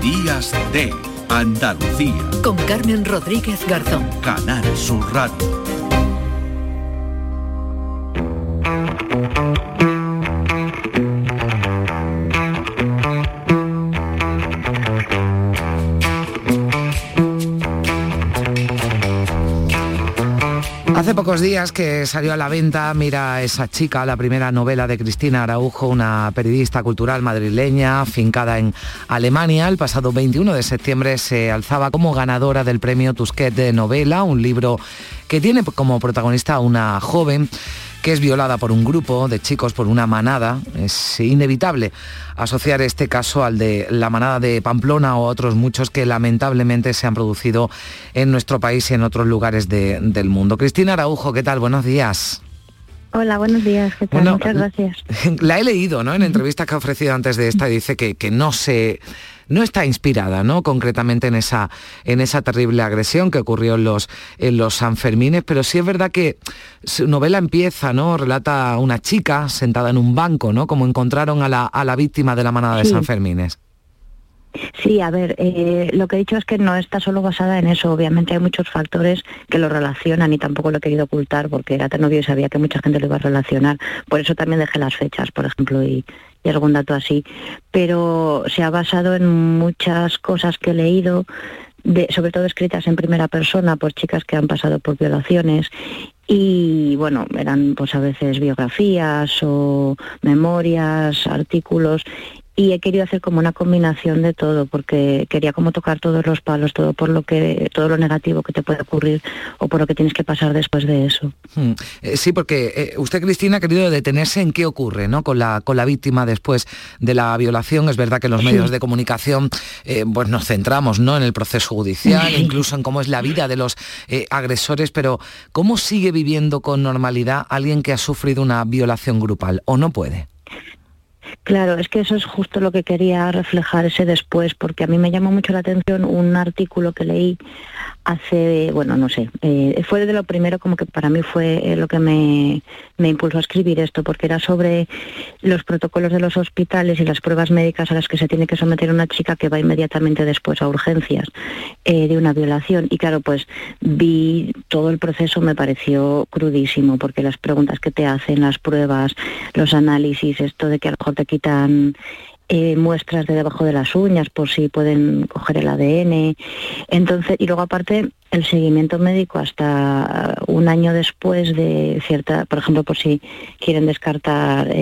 Días de Andalucía.
Con Carmen Rodríguez Garzón.
Canal Sur Radio.
Hace pocos días que salió a la venta Mira esa chica, la primera novela de Cristina Araujo, una periodista cultural madrileña fincada en Alemania. El pasado 21 de septiembre se alzaba como ganadora del premio Tusquet de novela, un libro que tiene como protagonista a una joven que es violada por un grupo de chicos, por una manada. Es inevitable asociar este caso al de la manada de Pamplona o a otros muchos que lamentablemente se han producido en nuestro país y en otros lugares de- del mundo. Cristina Araujo, ¿qué tal? Buenos días.
Hola, buenos días, ¿qué tal?
Bueno,
Muchas gracias.
La he leído, ¿no? En entrevistas que ha ofrecido antes de esta dice que, que no se no está inspirada, ¿no? Concretamente en esa en esa terrible agresión que ocurrió en los en los Sanfermines, pero sí es verdad que su novela empieza, ¿no? Relata a una chica sentada en un banco, ¿no? Como encontraron a la, a la víctima de la manada de
Sí.
Sanfermines.
Sí, a ver, eh, lo que he dicho es que no está solo basada en eso. Obviamente hay muchos factores que lo relacionan y tampoco lo he querido ocultar porque era tan obvio y sabía que mucha gente lo iba a relacionar. Por eso también dejé las fechas, por ejemplo, y, y algún dato así. Pero se ha basado en muchas cosas que he leído, de, sobre todo escritas en primera persona por chicas que han pasado por violaciones y bueno, eran pues a veces biografías o memorias, artículos y he querido hacer como una combinación de todo porque quería como tocar todos los palos, todo por lo que todo lo negativo que te puede ocurrir o por lo que tienes que pasar después de eso.
Hmm. Eh, sí, porque eh, usted, Cristina, ha querido detenerse en qué ocurre ¿no? con, la, con la víctima después de la violación. Es verdad que en los
Sí.
medios de comunicación eh, pues nos centramos ¿no? en el proceso judicial,
Sí.
incluso en cómo es la vida de los eh, agresores, pero ¿cómo sigue viviendo con normalidad alguien que ha sufrido una violación grupal o no puede?
Claro, es que eso es justo lo que quería reflejar ese después, porque a mí me llamó mucho la atención un artículo que leí hace, bueno, no sé, eh, fue de lo primero como que para mí fue eh, lo que me, me, impulsó a escribir esto, porque era sobre los protocolos de los hospitales y las pruebas médicas a las que se tiene que someter una chica que va inmediatamente después a urgencias eh, de una violación. Y claro, pues vi todo el proceso, me pareció crudísimo, porque las preguntas que te hacen, las pruebas, los análisis, esto de que a lo mejor te quitan eh, muestras de debajo de las uñas por si pueden coger el ADN. Entonces, y luego aparte el seguimiento médico hasta un año después de cierta, por ejemplo, por si quieren descartar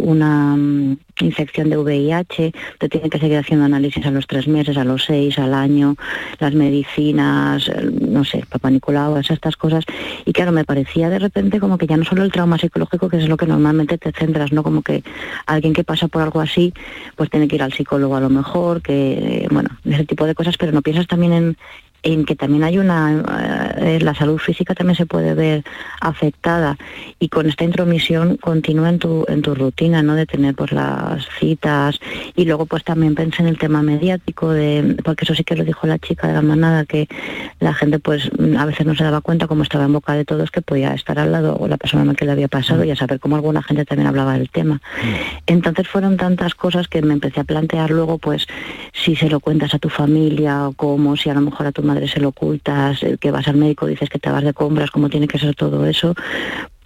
una mm, infección de VIH, te tienen que seguir haciendo análisis a los tres meses, a los seis, al año, las medicinas, no sé, papá Nicolau, estas cosas. Y claro, me parecía de repente como que ya no solo el trauma psicológico, que es lo que normalmente te centras, ¿no? Como que alguien que pasa por algo así, pues tiene que ir al psicólogo a lo mejor, que, bueno, ese tipo de cosas, pero no piensas también en, en que también hay una, eh, la salud física también se puede ver afectada y con esta intromisión continúa en tu, en tu rutina, ¿no? De tener pues las citas y luego pues también pensé en el tema mediático de, porque eso sí que lo dijo la chica de la manada, que la gente pues a veces no se daba cuenta como estaba en boca de todos que podía estar al lado o la persona que le había pasado y a saber cómo alguna gente también hablaba del tema. Entonces fueron tantas cosas que me empecé a plantear luego pues si se lo cuentas a tu familia o cómo, si a lo mejor a tu madre se lo ocultas, que vas al médico, dices que te vas de compras, cómo tiene que ser todo eso,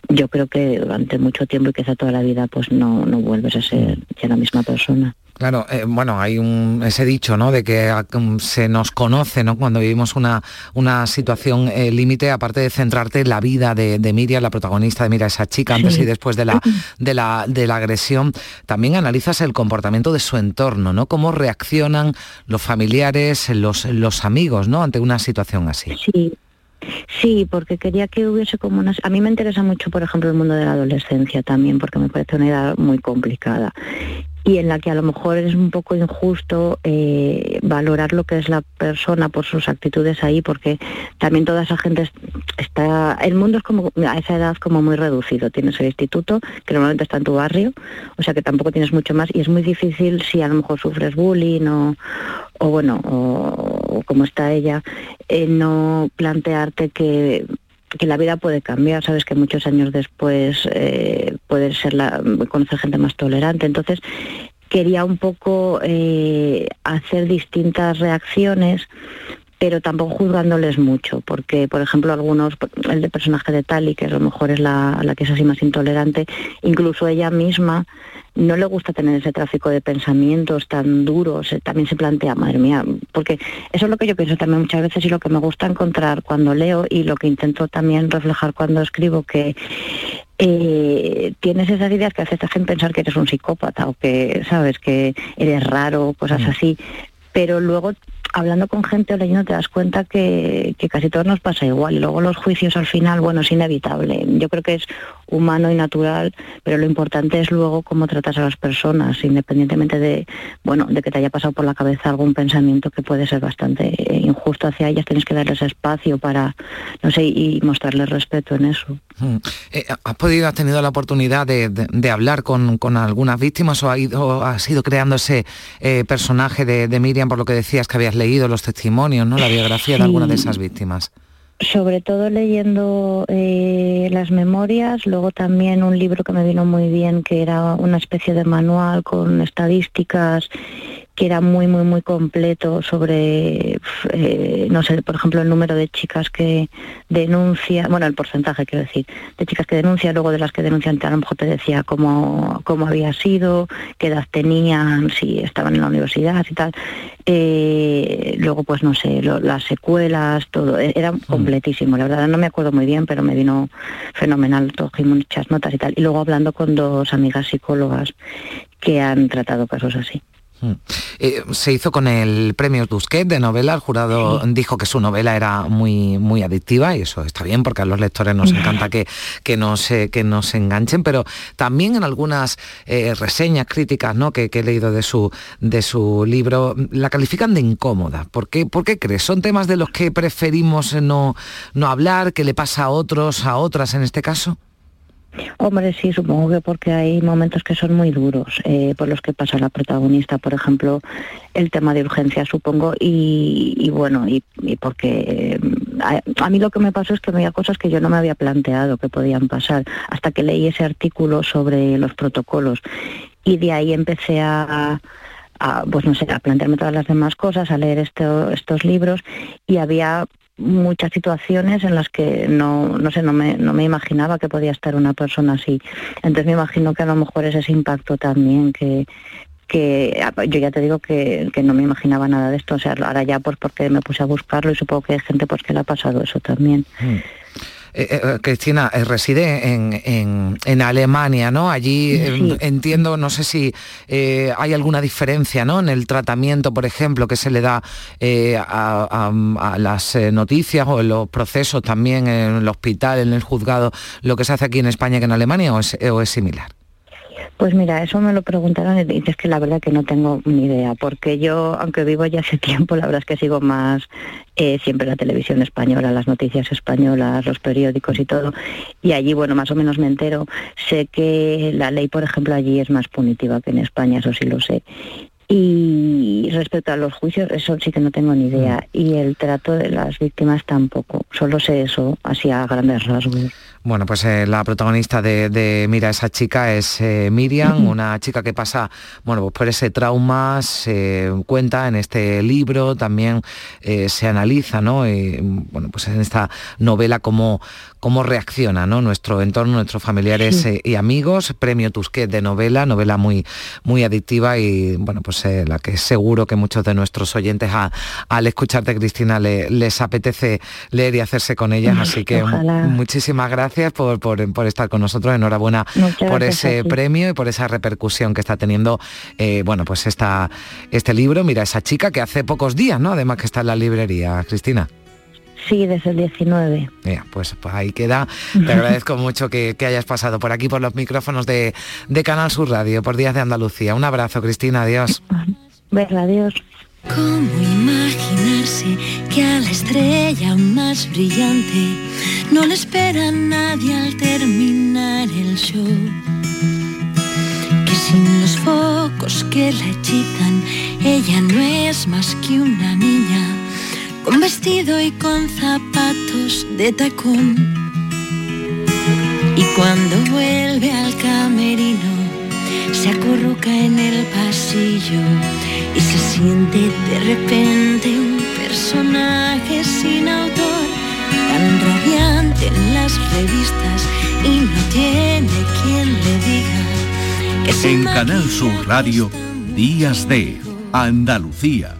yo creo que durante mucho tiempo y quizá toda la vida pues no, no vuelves a ser ya la misma persona.
Claro, eh, bueno, hay un, ese dicho, ¿no? De que ah, se nos conoce, ¿no? Cuando vivimos una, una situación eh, límite, aparte de centrarte en la vida de, Miriam, la protagonista de Mira, esa chica, antes y después de la, de, la, de la agresión, también analizas el comportamiento de su entorno, ¿no? Cómo reaccionan los familiares, los, los amigos, ¿no? Ante una situación así.
Sí. Sí, porque quería que hubiese como una... A mí me interesa mucho, por ejemplo, el mundo de la adolescencia también, porque me parece una edad muy complicada y en la que a lo mejor es un poco injusto eh, valorar lo que es la persona por sus actitudes ahí, porque también toda esa gente está, el mundo es como a esa edad como muy reducido. Tienes el instituto, que normalmente está en tu barrio, o sea que tampoco tienes mucho más, y es muy difícil si a lo mejor sufres bullying o, o bueno, o, como está ella, eh, no plantearte que que la vida puede cambiar, sabes que muchos años después eh, puede ser la, conocer gente más tolerante. Entonces, quería un poco eh, hacer distintas reacciones pero tampoco juzgándoles mucho, porque, por ejemplo, algunos, el de personaje de Tali, que a lo mejor es la, la que es así más intolerante, incluso ella misma no le gusta tener ese tráfico de pensamientos tan duros, eh, también se plantea, madre mía, porque eso es lo que yo pienso también muchas veces y lo que me gusta encontrar cuando leo y lo que intento también reflejar cuando escribo, que eh, tienes esas ideas que haces te hacen pensar que eres un psicópata o que, sabes, que eres raro, cosas mm. así, pero luego hablando con gente o leyendo te das cuenta que, casi todo nos pasa igual. Y luego los juicios al final, bueno, es inevitable. Yo creo que es humano y natural, pero lo importante es luego cómo tratas a las personas, independientemente de, bueno, de que te haya pasado por la cabeza algún pensamiento que puede ser bastante injusto hacia ellas, tienes que darles espacio para, no sé, y mostrarles respeto en eso.
Hmm. Eh, ¿Has podido, has tenido la oportunidad de, hablar con, algunas víctimas o ha ido, has ido creando ese eh, personaje de, Miriam por lo que decías que habías leído los testimonios, ¿no? La biografía de alguna de esas víctimas
sobre todo leyendo eh, las memorias, luego también un libro que me vino muy bien, que era una especie de manual con estadísticas que era muy, muy, muy completo sobre, eh, no sé, por ejemplo, el número de chicas que denuncian, bueno, el porcentaje, quiero decir, de chicas que denuncian, luego de las que denuncian, a lo mejor te decía cómo, cómo había sido, qué edad tenían, si estaban en la universidad y tal. Eh, luego, pues no sé, las secuelas, todo, e-, era mm. completísimo. La verdad no me acuerdo muy bien, pero me vino fenomenal, cogí muchas notas y tal. Y luego hablando con dos amigas psicólogas que han tratado casos así.
Mm. Eh, se hizo con el premio Tusquet de novela, el jurado dijo que su novela era muy, muy adictiva y eso está bien porque a los lectores nos encanta que, que, nos, que nos enganchen, pero también en algunas eh, reseñas críticas ¿no? que, he leído de su, de su libro la califican de incómoda. ¿Por qué, ¿Por qué crees? ¿Son temas de los que preferimos no, no hablar, que le pasa a otros, a otras en este caso?
Hombre, sí, supongo que porque hay momentos que son muy duros eh, por los que pasa la protagonista, por ejemplo, el tema de urgencia, supongo, y, bueno, y, porque eh, a, mí lo que me pasó es que había cosas que yo no me había planteado que podían pasar, hasta que leí ese artículo sobre los protocolos, y de ahí empecé a, pues no sé, a plantearme todas las demás cosas, a leer estos libros y había muchas situaciones en las que no, no sé, no me, no me imaginaba que podía estar una persona así. Entonces me imagino que a lo mejor es ese impacto también que, que yo ya te digo que, no me imaginaba nada de esto, o sea, ahora ya pues porque me puse a buscarlo y supongo que hay gente pues que le ha pasado eso también. Mm.
Eh, eh, Cristina, eh, reside en, Alemania, ¿no? Allí em, entiendo, no sé si hay alguna diferencia, ¿no? En el tratamiento, por ejemplo, que se le da a, las noticias o en los procesos también en el hospital, en el juzgado, lo que se hace aquí en España que en Alemania o es similar.
Pues mira, eso me lo preguntaron y dices que la verdad que no tengo ni idea, porque yo, aunque vivo ya hace tiempo, la verdad es que sigo más eh, siempre la televisión española, las noticias españolas, los periódicos y todo, y allí, bueno, más o menos me entero. Sé que la ley, por ejemplo, allí es más punitiva que en España, eso sí lo sé. Y respecto a los juicios, eso sí que no tengo ni idea. Mm. Y el trato de las víctimas tampoco. Solo sé eso, así a grandes rasgos.
Bueno, pues eh, la protagonista de, Mira, esa chica es eh, Miriam, una chica que pasa, bueno, pues por ese trauma, se cuenta en este libro, también eh, se analiza, ¿no? bueno, pues en esta novela cómo, cómo reacciona, ¿no? Nuestro entorno, nuestros familiares y amigos, premio Tusquet de novela, novela muy, muy adictiva y, bueno, pues la que seguro que muchos de nuestros oyentes al escucharte, Cristina, les apetece leer y hacerse con ellas, así que muchísimas gracias gracias por, estar con nosotros. Enhorabuena por ese premio y por esa repercusión que está teniendo, eh, bueno, pues esta, este libro. Mira, esa chica que hace pocos días, ¿no? Además que está en la librería, Cristina.
Sí, desde el 19.
pues, pues, ahí queda. Te agradezco mucho que, hayas pasado por aquí, por los micrófonos de, de Canal Sur Radio, por Días de Andalucía. Un abrazo, Cristina. Adiós.
Verla, adiós.
¿Cómo imaginarse que a la estrella más brillante no le espera nadie al terminar el show? Que sin los focos que la hechizan, ella no es más que una niña, con vestido y con zapatos de tacón. Y cuando vuelve al camerino, se acurruca en el pasillo y se siente de repente un personaje sin autor, tan radiante en las revistas y no tiene quien le diga que
En Canal Sur Radio, Días de Andalucía,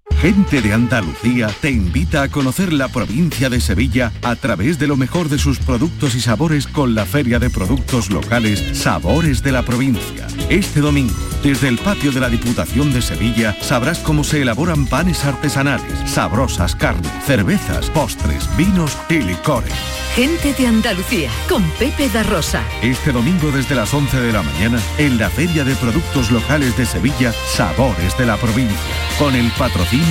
Gente de Andalucía te invita a conocer la provincia de Sevilla a través de lo mejor de sus productos y sabores con la Feria de Productos Locales Sabores de la Provincia. Este domingo, desde el patio de la Diputación de Sevilla, sabrás cómo se elaboran panes artesanales, sabrosas carnes, cervezas, postres, vinos y licores.
Gente de Andalucía, con Pepe da Rosa.
Este domingo desde las 11 de la mañana, en la Feria de Productos Locales de Sevilla, Sabores de la Provincia, con el patrocinio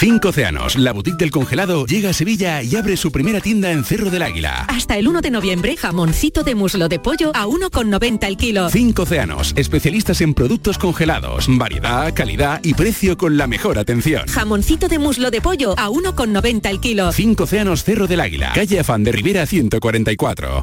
Cinco Océanos, la boutique del congelado, llega a Sevilla y abre su primera tienda en Cerro del Águila.
Hasta el 1 de noviembre, jamoncito de muslo de pollo a 1,90 el kilo.
Cinco Océanos, especialistas en productos congelados, variedad, calidad y precio con la mejor atención.
Jamoncito de muslo de pollo a 1,90 el kilo.
Cinco Océanos Cerro del Águila, calle Afán de Rivera 144.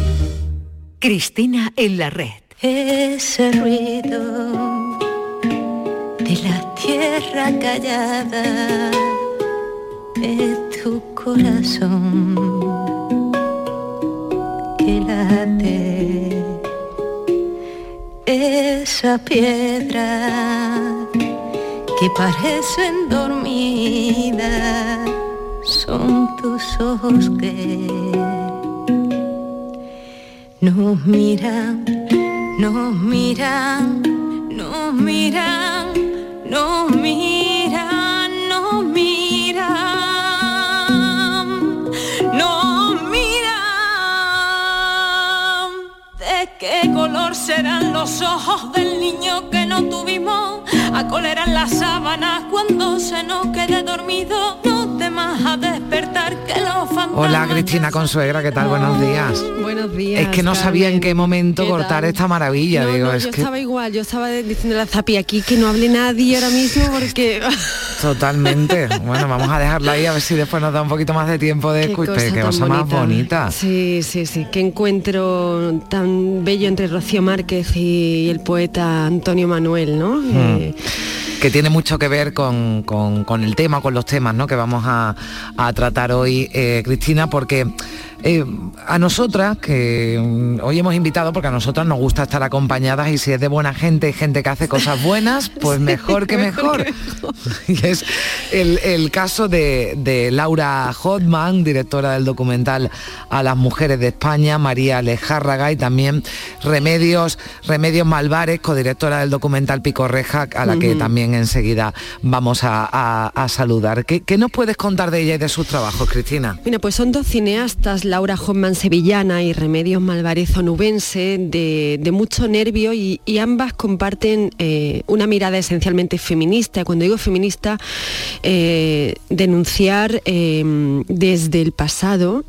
Cristina en la red.
Ese ruido de la tierra callada de tu corazón que late esa piedra que parecen dormidas son tus ojos que nos miran, nos miran, nos miran, nos miran, nos miran, nos miran. ¿De qué color serán los ojos del niño que no tuvimos? A cólera en las sábanas cuando se nos quede dormido. Despertar que los fantasmas...
Hola Cristina Consuegra, ¿qué tal? Buenos días.
Buenos días.
Es que no sabía en qué momento cortar esta maravilla,
No,
digo,
no,
es
yo
que
estaba igual, yo estaba diciendo la Zapi aquí que no hable nadie ahora mismo porque
totalmente. Bueno, vamos a dejarla ahí a ver si después nos da un poquito más de tiempo de escuchar. Qué cosa,
tan
más bonita.
Sí, sí, sí. Qué encuentro tan bello entre Rocío Márquez y el poeta Antonio Manuel, ¿no?
Mm.
Eh,
que tiene mucho que ver con, con- el tema, con los temas ¿no? que vamos a, a tratar hoy, eh, Cristina, porque eh, a nosotras, que mm, hoy hemos invitado, porque a nosotras nos gusta estar acompañadas y si es de buena gente y gente que hace cosas buenas, pues mejor que mejor. Y es el, el caso de, de Laura Hotman, directora del documental A las Mujeres de España, María Lejárraga y también Remedios, Remedios Malvares, codirectora del documental Picorreja, a la que también enseguida vamos a, a- a saludar. ¿Qué, qué nos puedes contar de ella y de sus trabajos, Cristina?
Mira, pues son dos cineastas, Laura Hoffman sevillana y Remedios Malvarez onubense, de, mucho nervio y, ambas comparten eh, una mirada esencialmente feminista. Cuando digo feminista, eh, denunciar eh, desde el pasado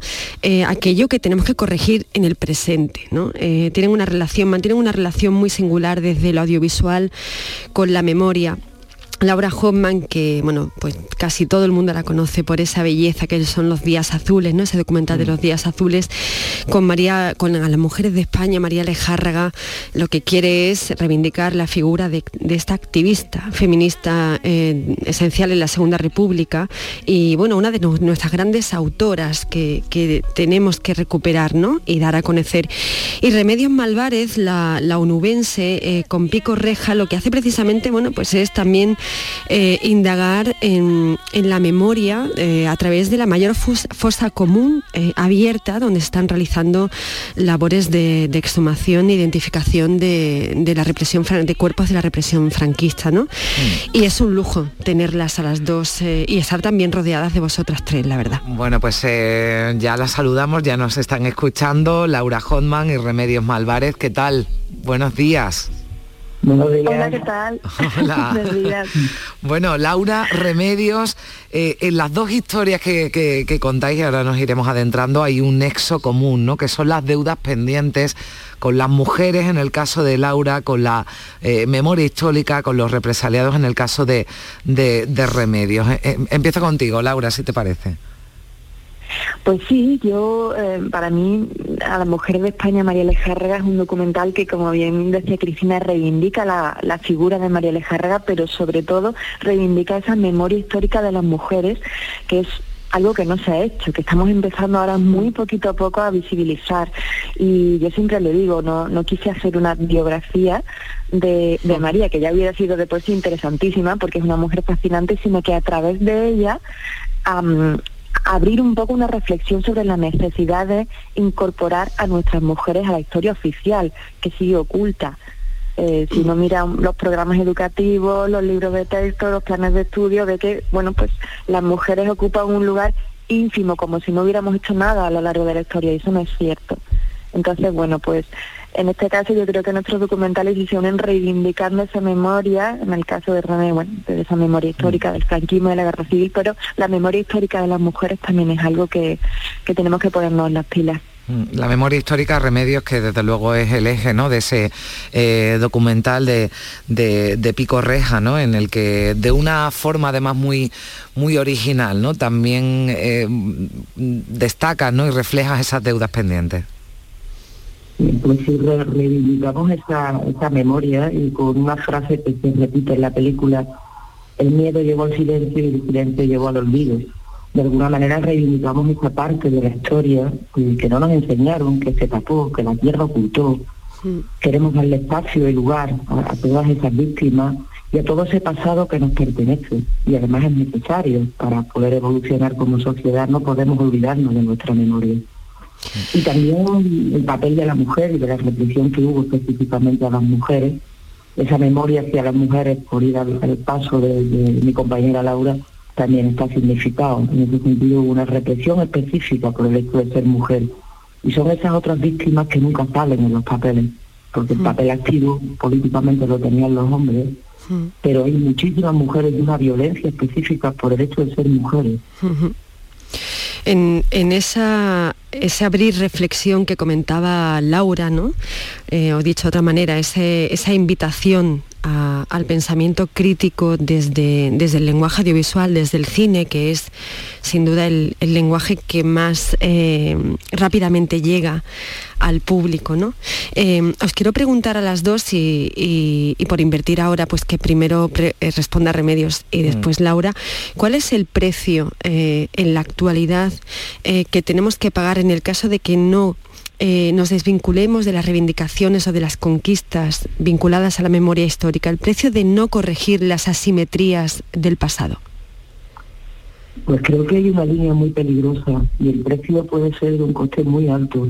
aquello que tenemos que corregir en el presente. ¿no? Tienen una relación, mantienen una relación muy singular desde lo audiovisual con la memoria. Laura Hoffman, que bueno, pues casi todo el mundo la conoce por esa belleza que son los días azules, ¿no? Ese documental de los días azules, con María, con a las mujeres de España, María Lejárraga, lo que quiere es reivindicar la figura de, de esta activista feminista eh, esencial en la Segunda República y bueno, una de nu- nuestras grandes autoras que, que tenemos que recuperar ¿no? y dar a conocer. Y Remedios Malvarez, la, la onubense, eh, con Pico Reja, lo que hace precisamente, bueno, pues es también eh, indagar en, en la memoria eh, a través de la mayor fos- fosa común eh, abierta, donde están realizando labores de, de exhumación e identificación de, de la represión de cuerpos de la represión franquista, ¿no? Y es un lujo tenerlas a las dos y estar también rodeadas de vosotras tres, la verdad.
Bueno, pues ya la saludamos, ya nos están escuchando Laura Hotman y Remedios Malvares. ¿Qué tal? Buenos días.
Buenos días. Hola, ¿qué tal?
Hola.
Buenos días.
Bueno, Laura, Remedios, eh, en las dos historias que, que- que contáis, y ahora nos iremos adentrando, hay un nexo común, ¿no? Que son las deudas pendientes con las mujeres en el caso de Laura, con la eh, memoria histórica, con los represaliados en el caso de, de- de Remedios. Eh, eh, empiezo contigo, Laura, si te parece.
Pues sí, yo, eh, para mí, a la mujer de España, María Lejárraga, es un documental que, como bien decía Cristina, reivindica la, la figura de María Lejárraga, pero sobre todo reivindica esa memoria histórica de las mujeres, que es
algo que no se ha hecho, que estamos empezando ahora muy poquito a poco a visibilizar. Y yo siempre le digo, no, no quise hacer una biografía de, María, que ya hubiera sido de por sí interesantísima, porque es una mujer fascinante, sino que a través de ella abrir un poco una reflexión sobre la necesidad de incorporar a nuestras mujeres a la historia oficial, que sigue oculta. Eh, si uno mira los programas educativos, los libros de texto, los planes de estudio, ve que, bueno, pues las mujeres ocupan un lugar ínfimo, como si no hubiéramos hecho nada a lo largo de la historia, y eso no es cierto. Entonces, bueno, pues en este caso yo creo que nuestros documentales hicieron reivindicando esa memoria, en el caso de René, bueno, de esa memoria histórica del franquismo de la guerra civil, pero la memoria histórica de las mujeres también es algo que, que tenemos que ponernos en las pilas.
Mm, la memoria histórica, Remedios, que desde luego es el eje ¿no? de ese eh, documental de, de, Pico Reja, ¿no? en el que de una forma además muy, muy original ¿no? también eh, destaca ¿no? y refleja esas deudas pendientes.
Pues sí, reivindicamos esa, esa memoria y con una frase que se repite en la película, el miedo llevó al silencio y el silencio llevó al olvido de alguna manera reivindicamos esa parte de la historia que no nos enseñaron, que se tapó, que la tierra ocultó. Queremos darle espacio y lugar a, todas esas víctimas y a todo ese pasado que nos pertenece. Y además es necesario para poder evolucionar como sociedad, no podemos olvidarnos de nuestra memoria. Y también el papel de la mujer y de la represión que hubo específicamente a las mujeres, esa memoria hacia las mujeres por ir al, paso de mi compañera Laura, también está significado. En ese sentido, una represión específica por el hecho de ser mujer. Y son esas otras víctimas que nunca salen en los papeles, porque el mm. papel activo políticamente lo tenían los hombres, mm. pero hay muchísimas mujeres de una violencia específica por el hecho de ser mujeres.
En, esa, ese abrir reflexión que comentaba Laura, ¿no? Eh, o dicho de otra manera, esa invitación al pensamiento crítico desde, desde, el lenguaje audiovisual, desde el cine, que es sin duda el, lenguaje que más eh, rápidamente llega al público. ¿no? Eh, os quiero preguntar a las dos y, por invertir ahora, pues que primero eh, responda Remedios y mm. después Laura, ¿cuál es el precio en la actualidad que tenemos que pagar en el caso de que no eh, nos desvinculemos de las reivindicaciones o de las conquistas vinculadas a la memoria histórica, el precio de no corregir las asimetrías del pasado?
Pues creo que hay una línea muy peligrosa y el precio puede ser de un coste muy alto,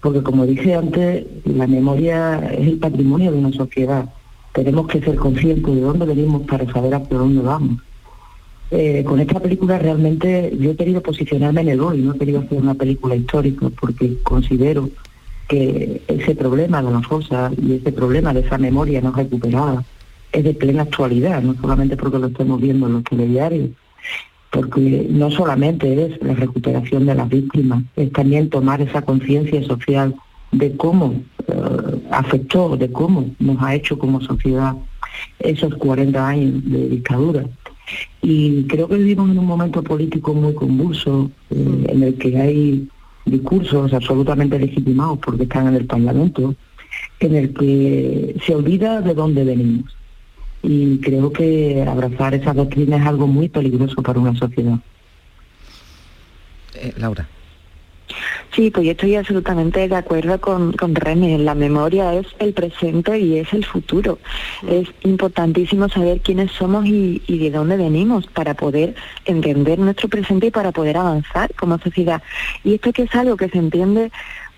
porque como dije antes, la memoria es el patrimonio de una sociedad. Tenemos que ser conscientes de dónde venimos para saber hacia dónde vamos. Eh, con esta película realmente yo he querido posicionarme en el hoy, no he querido hacer una película histórica porque considero que ese problema de la fosa y ese problema de esa memoria no recuperada es de plena actualidad, no solamente porque lo estemos viendo en los telediarios, porque no solamente es la recuperación de las víctimas, es también tomar esa conciencia social de cómo eh, afectó, de cómo nos ha hecho como sociedad esos 40 años de dictadura y creo que vivimos en un momento político muy convulso, eh, en el que hay discursos absolutamente legitimados porque están en el Parlamento, en el que se olvida de dónde venimos. Y creo que abrazar esa doctrina es algo muy peligroso para una sociedad.
Eh, Laura.
Sí, pues yo estoy absolutamente de acuerdo con, con René. La memoria es el presente y es el futuro. Es importantísimo saber quiénes somos y, y de dónde venimos para poder entender nuestro presente y para poder avanzar como sociedad. Y esto que es algo que se entiende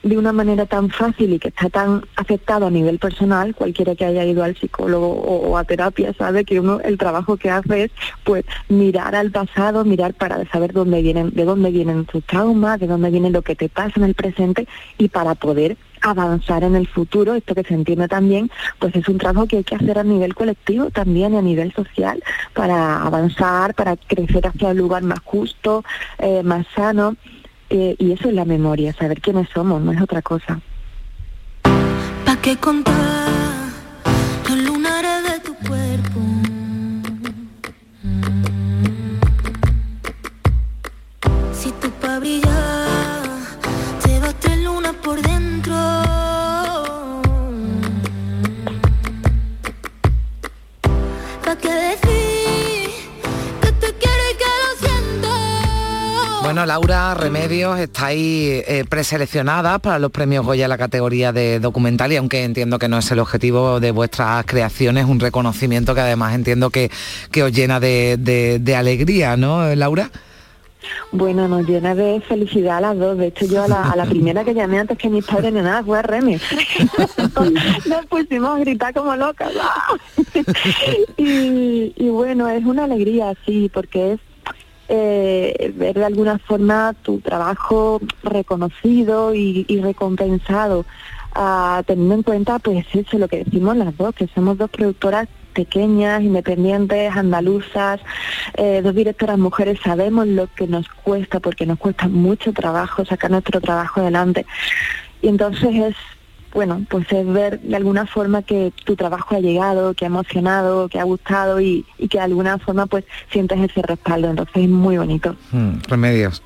de una manera tan fácil y que está tan afectado a nivel personal, cualquiera que haya ido al psicólogo o, a terapia sabe que uno el trabajo que hace es pues mirar al pasado, mirar para saber dónde vienen, de dónde vienen tus traumas, de dónde viene lo que te pasa en el presente y para poder avanzar en el futuro, esto que se entiende también, pues es un trabajo que hay que hacer a nivel colectivo también y a nivel social para avanzar, para crecer hacia un lugar más justo, eh, más sano. Eh, y eso es la memoria, saber quiénes somos, no es otra cosa.
¿Pa' qué contar los lunares de tu cuerpo? Si tú pa' brillar,
Bueno, Laura Remedios, estáis eh, preseleccionadas para los premios Goya en la categoría de documental y aunque entiendo que no es el objetivo de vuestras creaciones, un reconocimiento que además entiendo que, que os llena de, de- de alegría, ¿no, Laura?
Bueno, nos llena de felicidad a las dos. De hecho, yo a la, a la primera que llamé antes que mis padres ni nada fue a Remy. Nos pusimos a gritar como locas. ¡ah! y, y bueno, es una alegría, sí, porque es eh, ver de alguna forma tu trabajo reconocido y, y recompensado, ah, teniendo en cuenta, pues eso, lo que decimos las dos, que somos dos productoras pequeñas, independientes, andaluzas, eh, dos directoras mujeres, sabemos lo que nos cuesta, porque nos cuesta mucho trabajo sacar nuestro trabajo adelante. Y entonces es, bueno, pues es ver de alguna forma que tu trabajo ha llegado, que ha emocionado, que ha gustado y, y que de alguna forma pues sientes ese respaldo. Entonces es muy bonito.
Hmm, Remedios.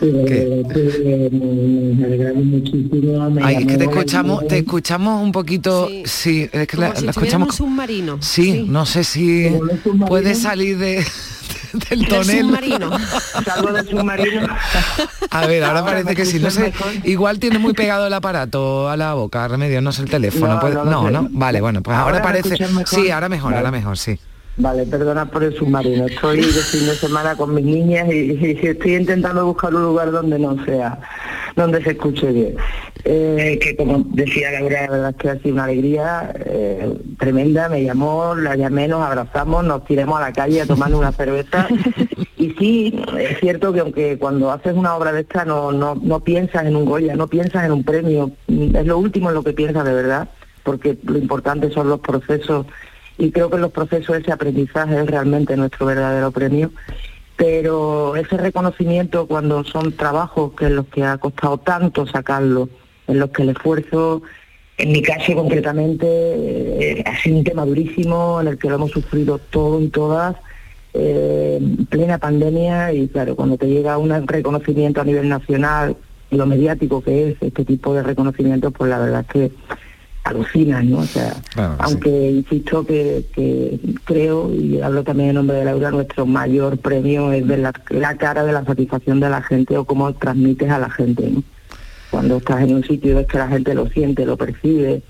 Eh, que me alegramos muchísimo. me
Ay, es que te
la
escuchamos, te escuchamos un poquito, sí, es que la,
Como si
la escuchamos.
submarino.
Sí, no sé si puede salir de, del
Del
tonel.
submarino.
Salgo del submarino.
A ver, ahora,
Ahora
parece que sí, no sé,
mejor.
igual tiene muy pegado el aparato a la boca, remedio, no es el teléfono.
No,
puede-
no
no, no,
sé.
vale, bueno, pues ahora,
¿Ahora
parece, sí, ahora mejor, ahora
Vale.
mejor, sí.
Vale, perdona por el submarino. Estoy de fin de semana con mis niñas y, y estoy intentando buscar un lugar donde no sea, donde se escuche bien. Eh, que como decía Laura, la verdad es que ha sido una alegría eh, tremenda. Me llamó, la llamé, nos abrazamos, nos tiramos a la calle a tomar una cerveza. Y sí, es cierto que aunque cuando haces una obra de esta no, no, no piensas en un Goya, no piensas en un premio, es lo último en lo que piensas de verdad, porque lo importante son los procesos y creo que los procesos ese aprendizaje es realmente nuestro verdadero premio. Pero ese reconocimiento cuando son trabajos que en los que ha costado tanto sacarlo, en los que el esfuerzo, en mi caso concretamente, eh, ha sido un tema durísimo, en el que lo hemos sufrido todos y todas, eh, en plena pandemia, y claro, cuando te llega un reconocimiento a nivel nacional, lo mediático que es este tipo de reconocimientos, pues la verdad es que alucinan, ¿no? O sea,
Claro que sí.
aunque insisto que, que creo, y hablo también en nombre de Laura, nuestro mayor premio es ver la, la cara de la satisfacción de la gente o cómo transmites a la gente, ¿no? Cuando estás en un sitio y ves que la gente lo siente, lo percibe,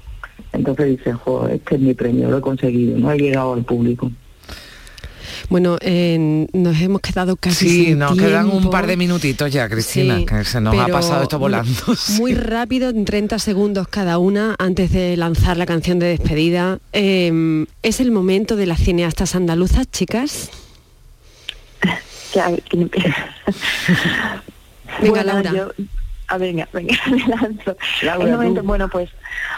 entonces dices, jo, este es mi premio, lo he conseguido, no he llegado al público.
Bueno, eh, nos hemos quedado casi
Sí,
sin
nos quedan un par de minutitos ya, Cristina,
Sí,
que se nos ha pasado esto volando.
Muy rápido, en 30 segundos cada una, antes de lanzar la canción de despedida. Eh, ¿Es el momento de las cineastas andaluzas, chicas? Venga,
Bueno,
Laura.
yo- ah, venga, venga, me lanzo.
Laura,
El momento, bueno, pues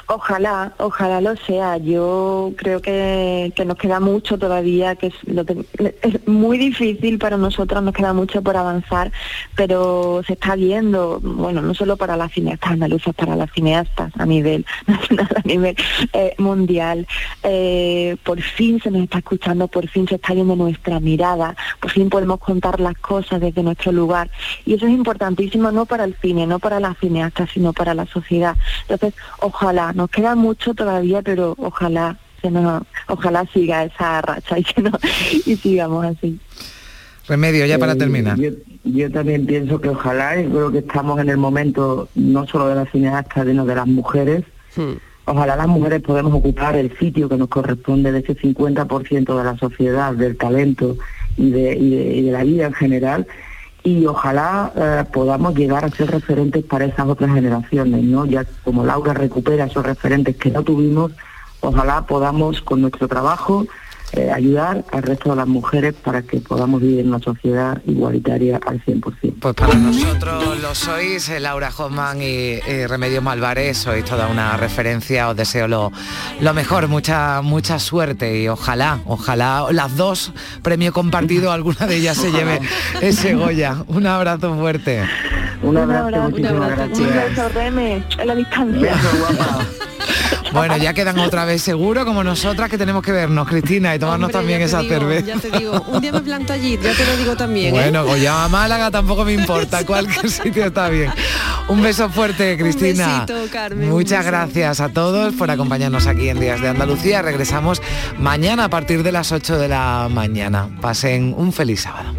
ojalá, ojalá lo sea. Yo creo que, que nos queda mucho todavía, que es, muy difícil para nosotros, nos queda mucho por avanzar, pero se está viendo, bueno, no solo para las cineastas andaluzas, para las cineastas a nivel nacional, a nivel eh, mundial. Eh, por fin se nos está escuchando, por fin se está viendo nuestra mirada, por fin podemos contar las cosas desde nuestro lugar. Y eso es importantísimo no para el cine, no para las cineastas, sino para la sociedad. Entonces, ojalá, nos queda mucho todavía, pero ojalá se nos, ojalá siga esa racha y que no, y sigamos así.
Remedio, ya para
Eh,
terminar.
Yo, yo también pienso que ojalá, y creo que estamos en el momento no solo de las cineastas, sino de las mujeres. Ojalá las mujeres podamos ocupar el sitio que nos corresponde de ese 50% de la sociedad, del talento y de, y de- y de la vida en general. Y ojalá eh, podamos llegar a ser referentes para esas otras generaciones, ¿no? Ya como Laura recupera esos referentes que no tuvimos, ojalá podamos con nuestro trabajo eh, ayudar al resto de las mujeres para que podamos vivir en una sociedad igualitaria al 100%.
Pues para nosotros lo sois, eh, Laura Hoffman y, y Remedio Malvarez, sois toda una referencia, os deseo lo, lo mejor, mucha, mucha suerte y ojalá, ojalá las dos, premio compartido, alguna de ellas se lleve ese Goya. Un abrazo fuerte.
Un abrazo,
Un abrazo,
muchísimas
un
gracias.
beso, Reme, en la distancia.
Bueno, ya quedan otra vez seguro, como nosotras que tenemos que vernos, Cristina, y tomarnos
Hombre,
también
ya
esa
digo,
cerveza.
Ya te digo, un día me planto allí, ya te lo digo también. ¿eh?
Bueno, Goya a Málaga tampoco me importa, cualquier sitio está bien. Un beso fuerte, Cristina.
besito, Carmen, un
Muchas gracias a todos por acompañarnos aquí en Días de Andalucía. Regresamos mañana a partir de las 8 de la mañana. Pasen un feliz sábado.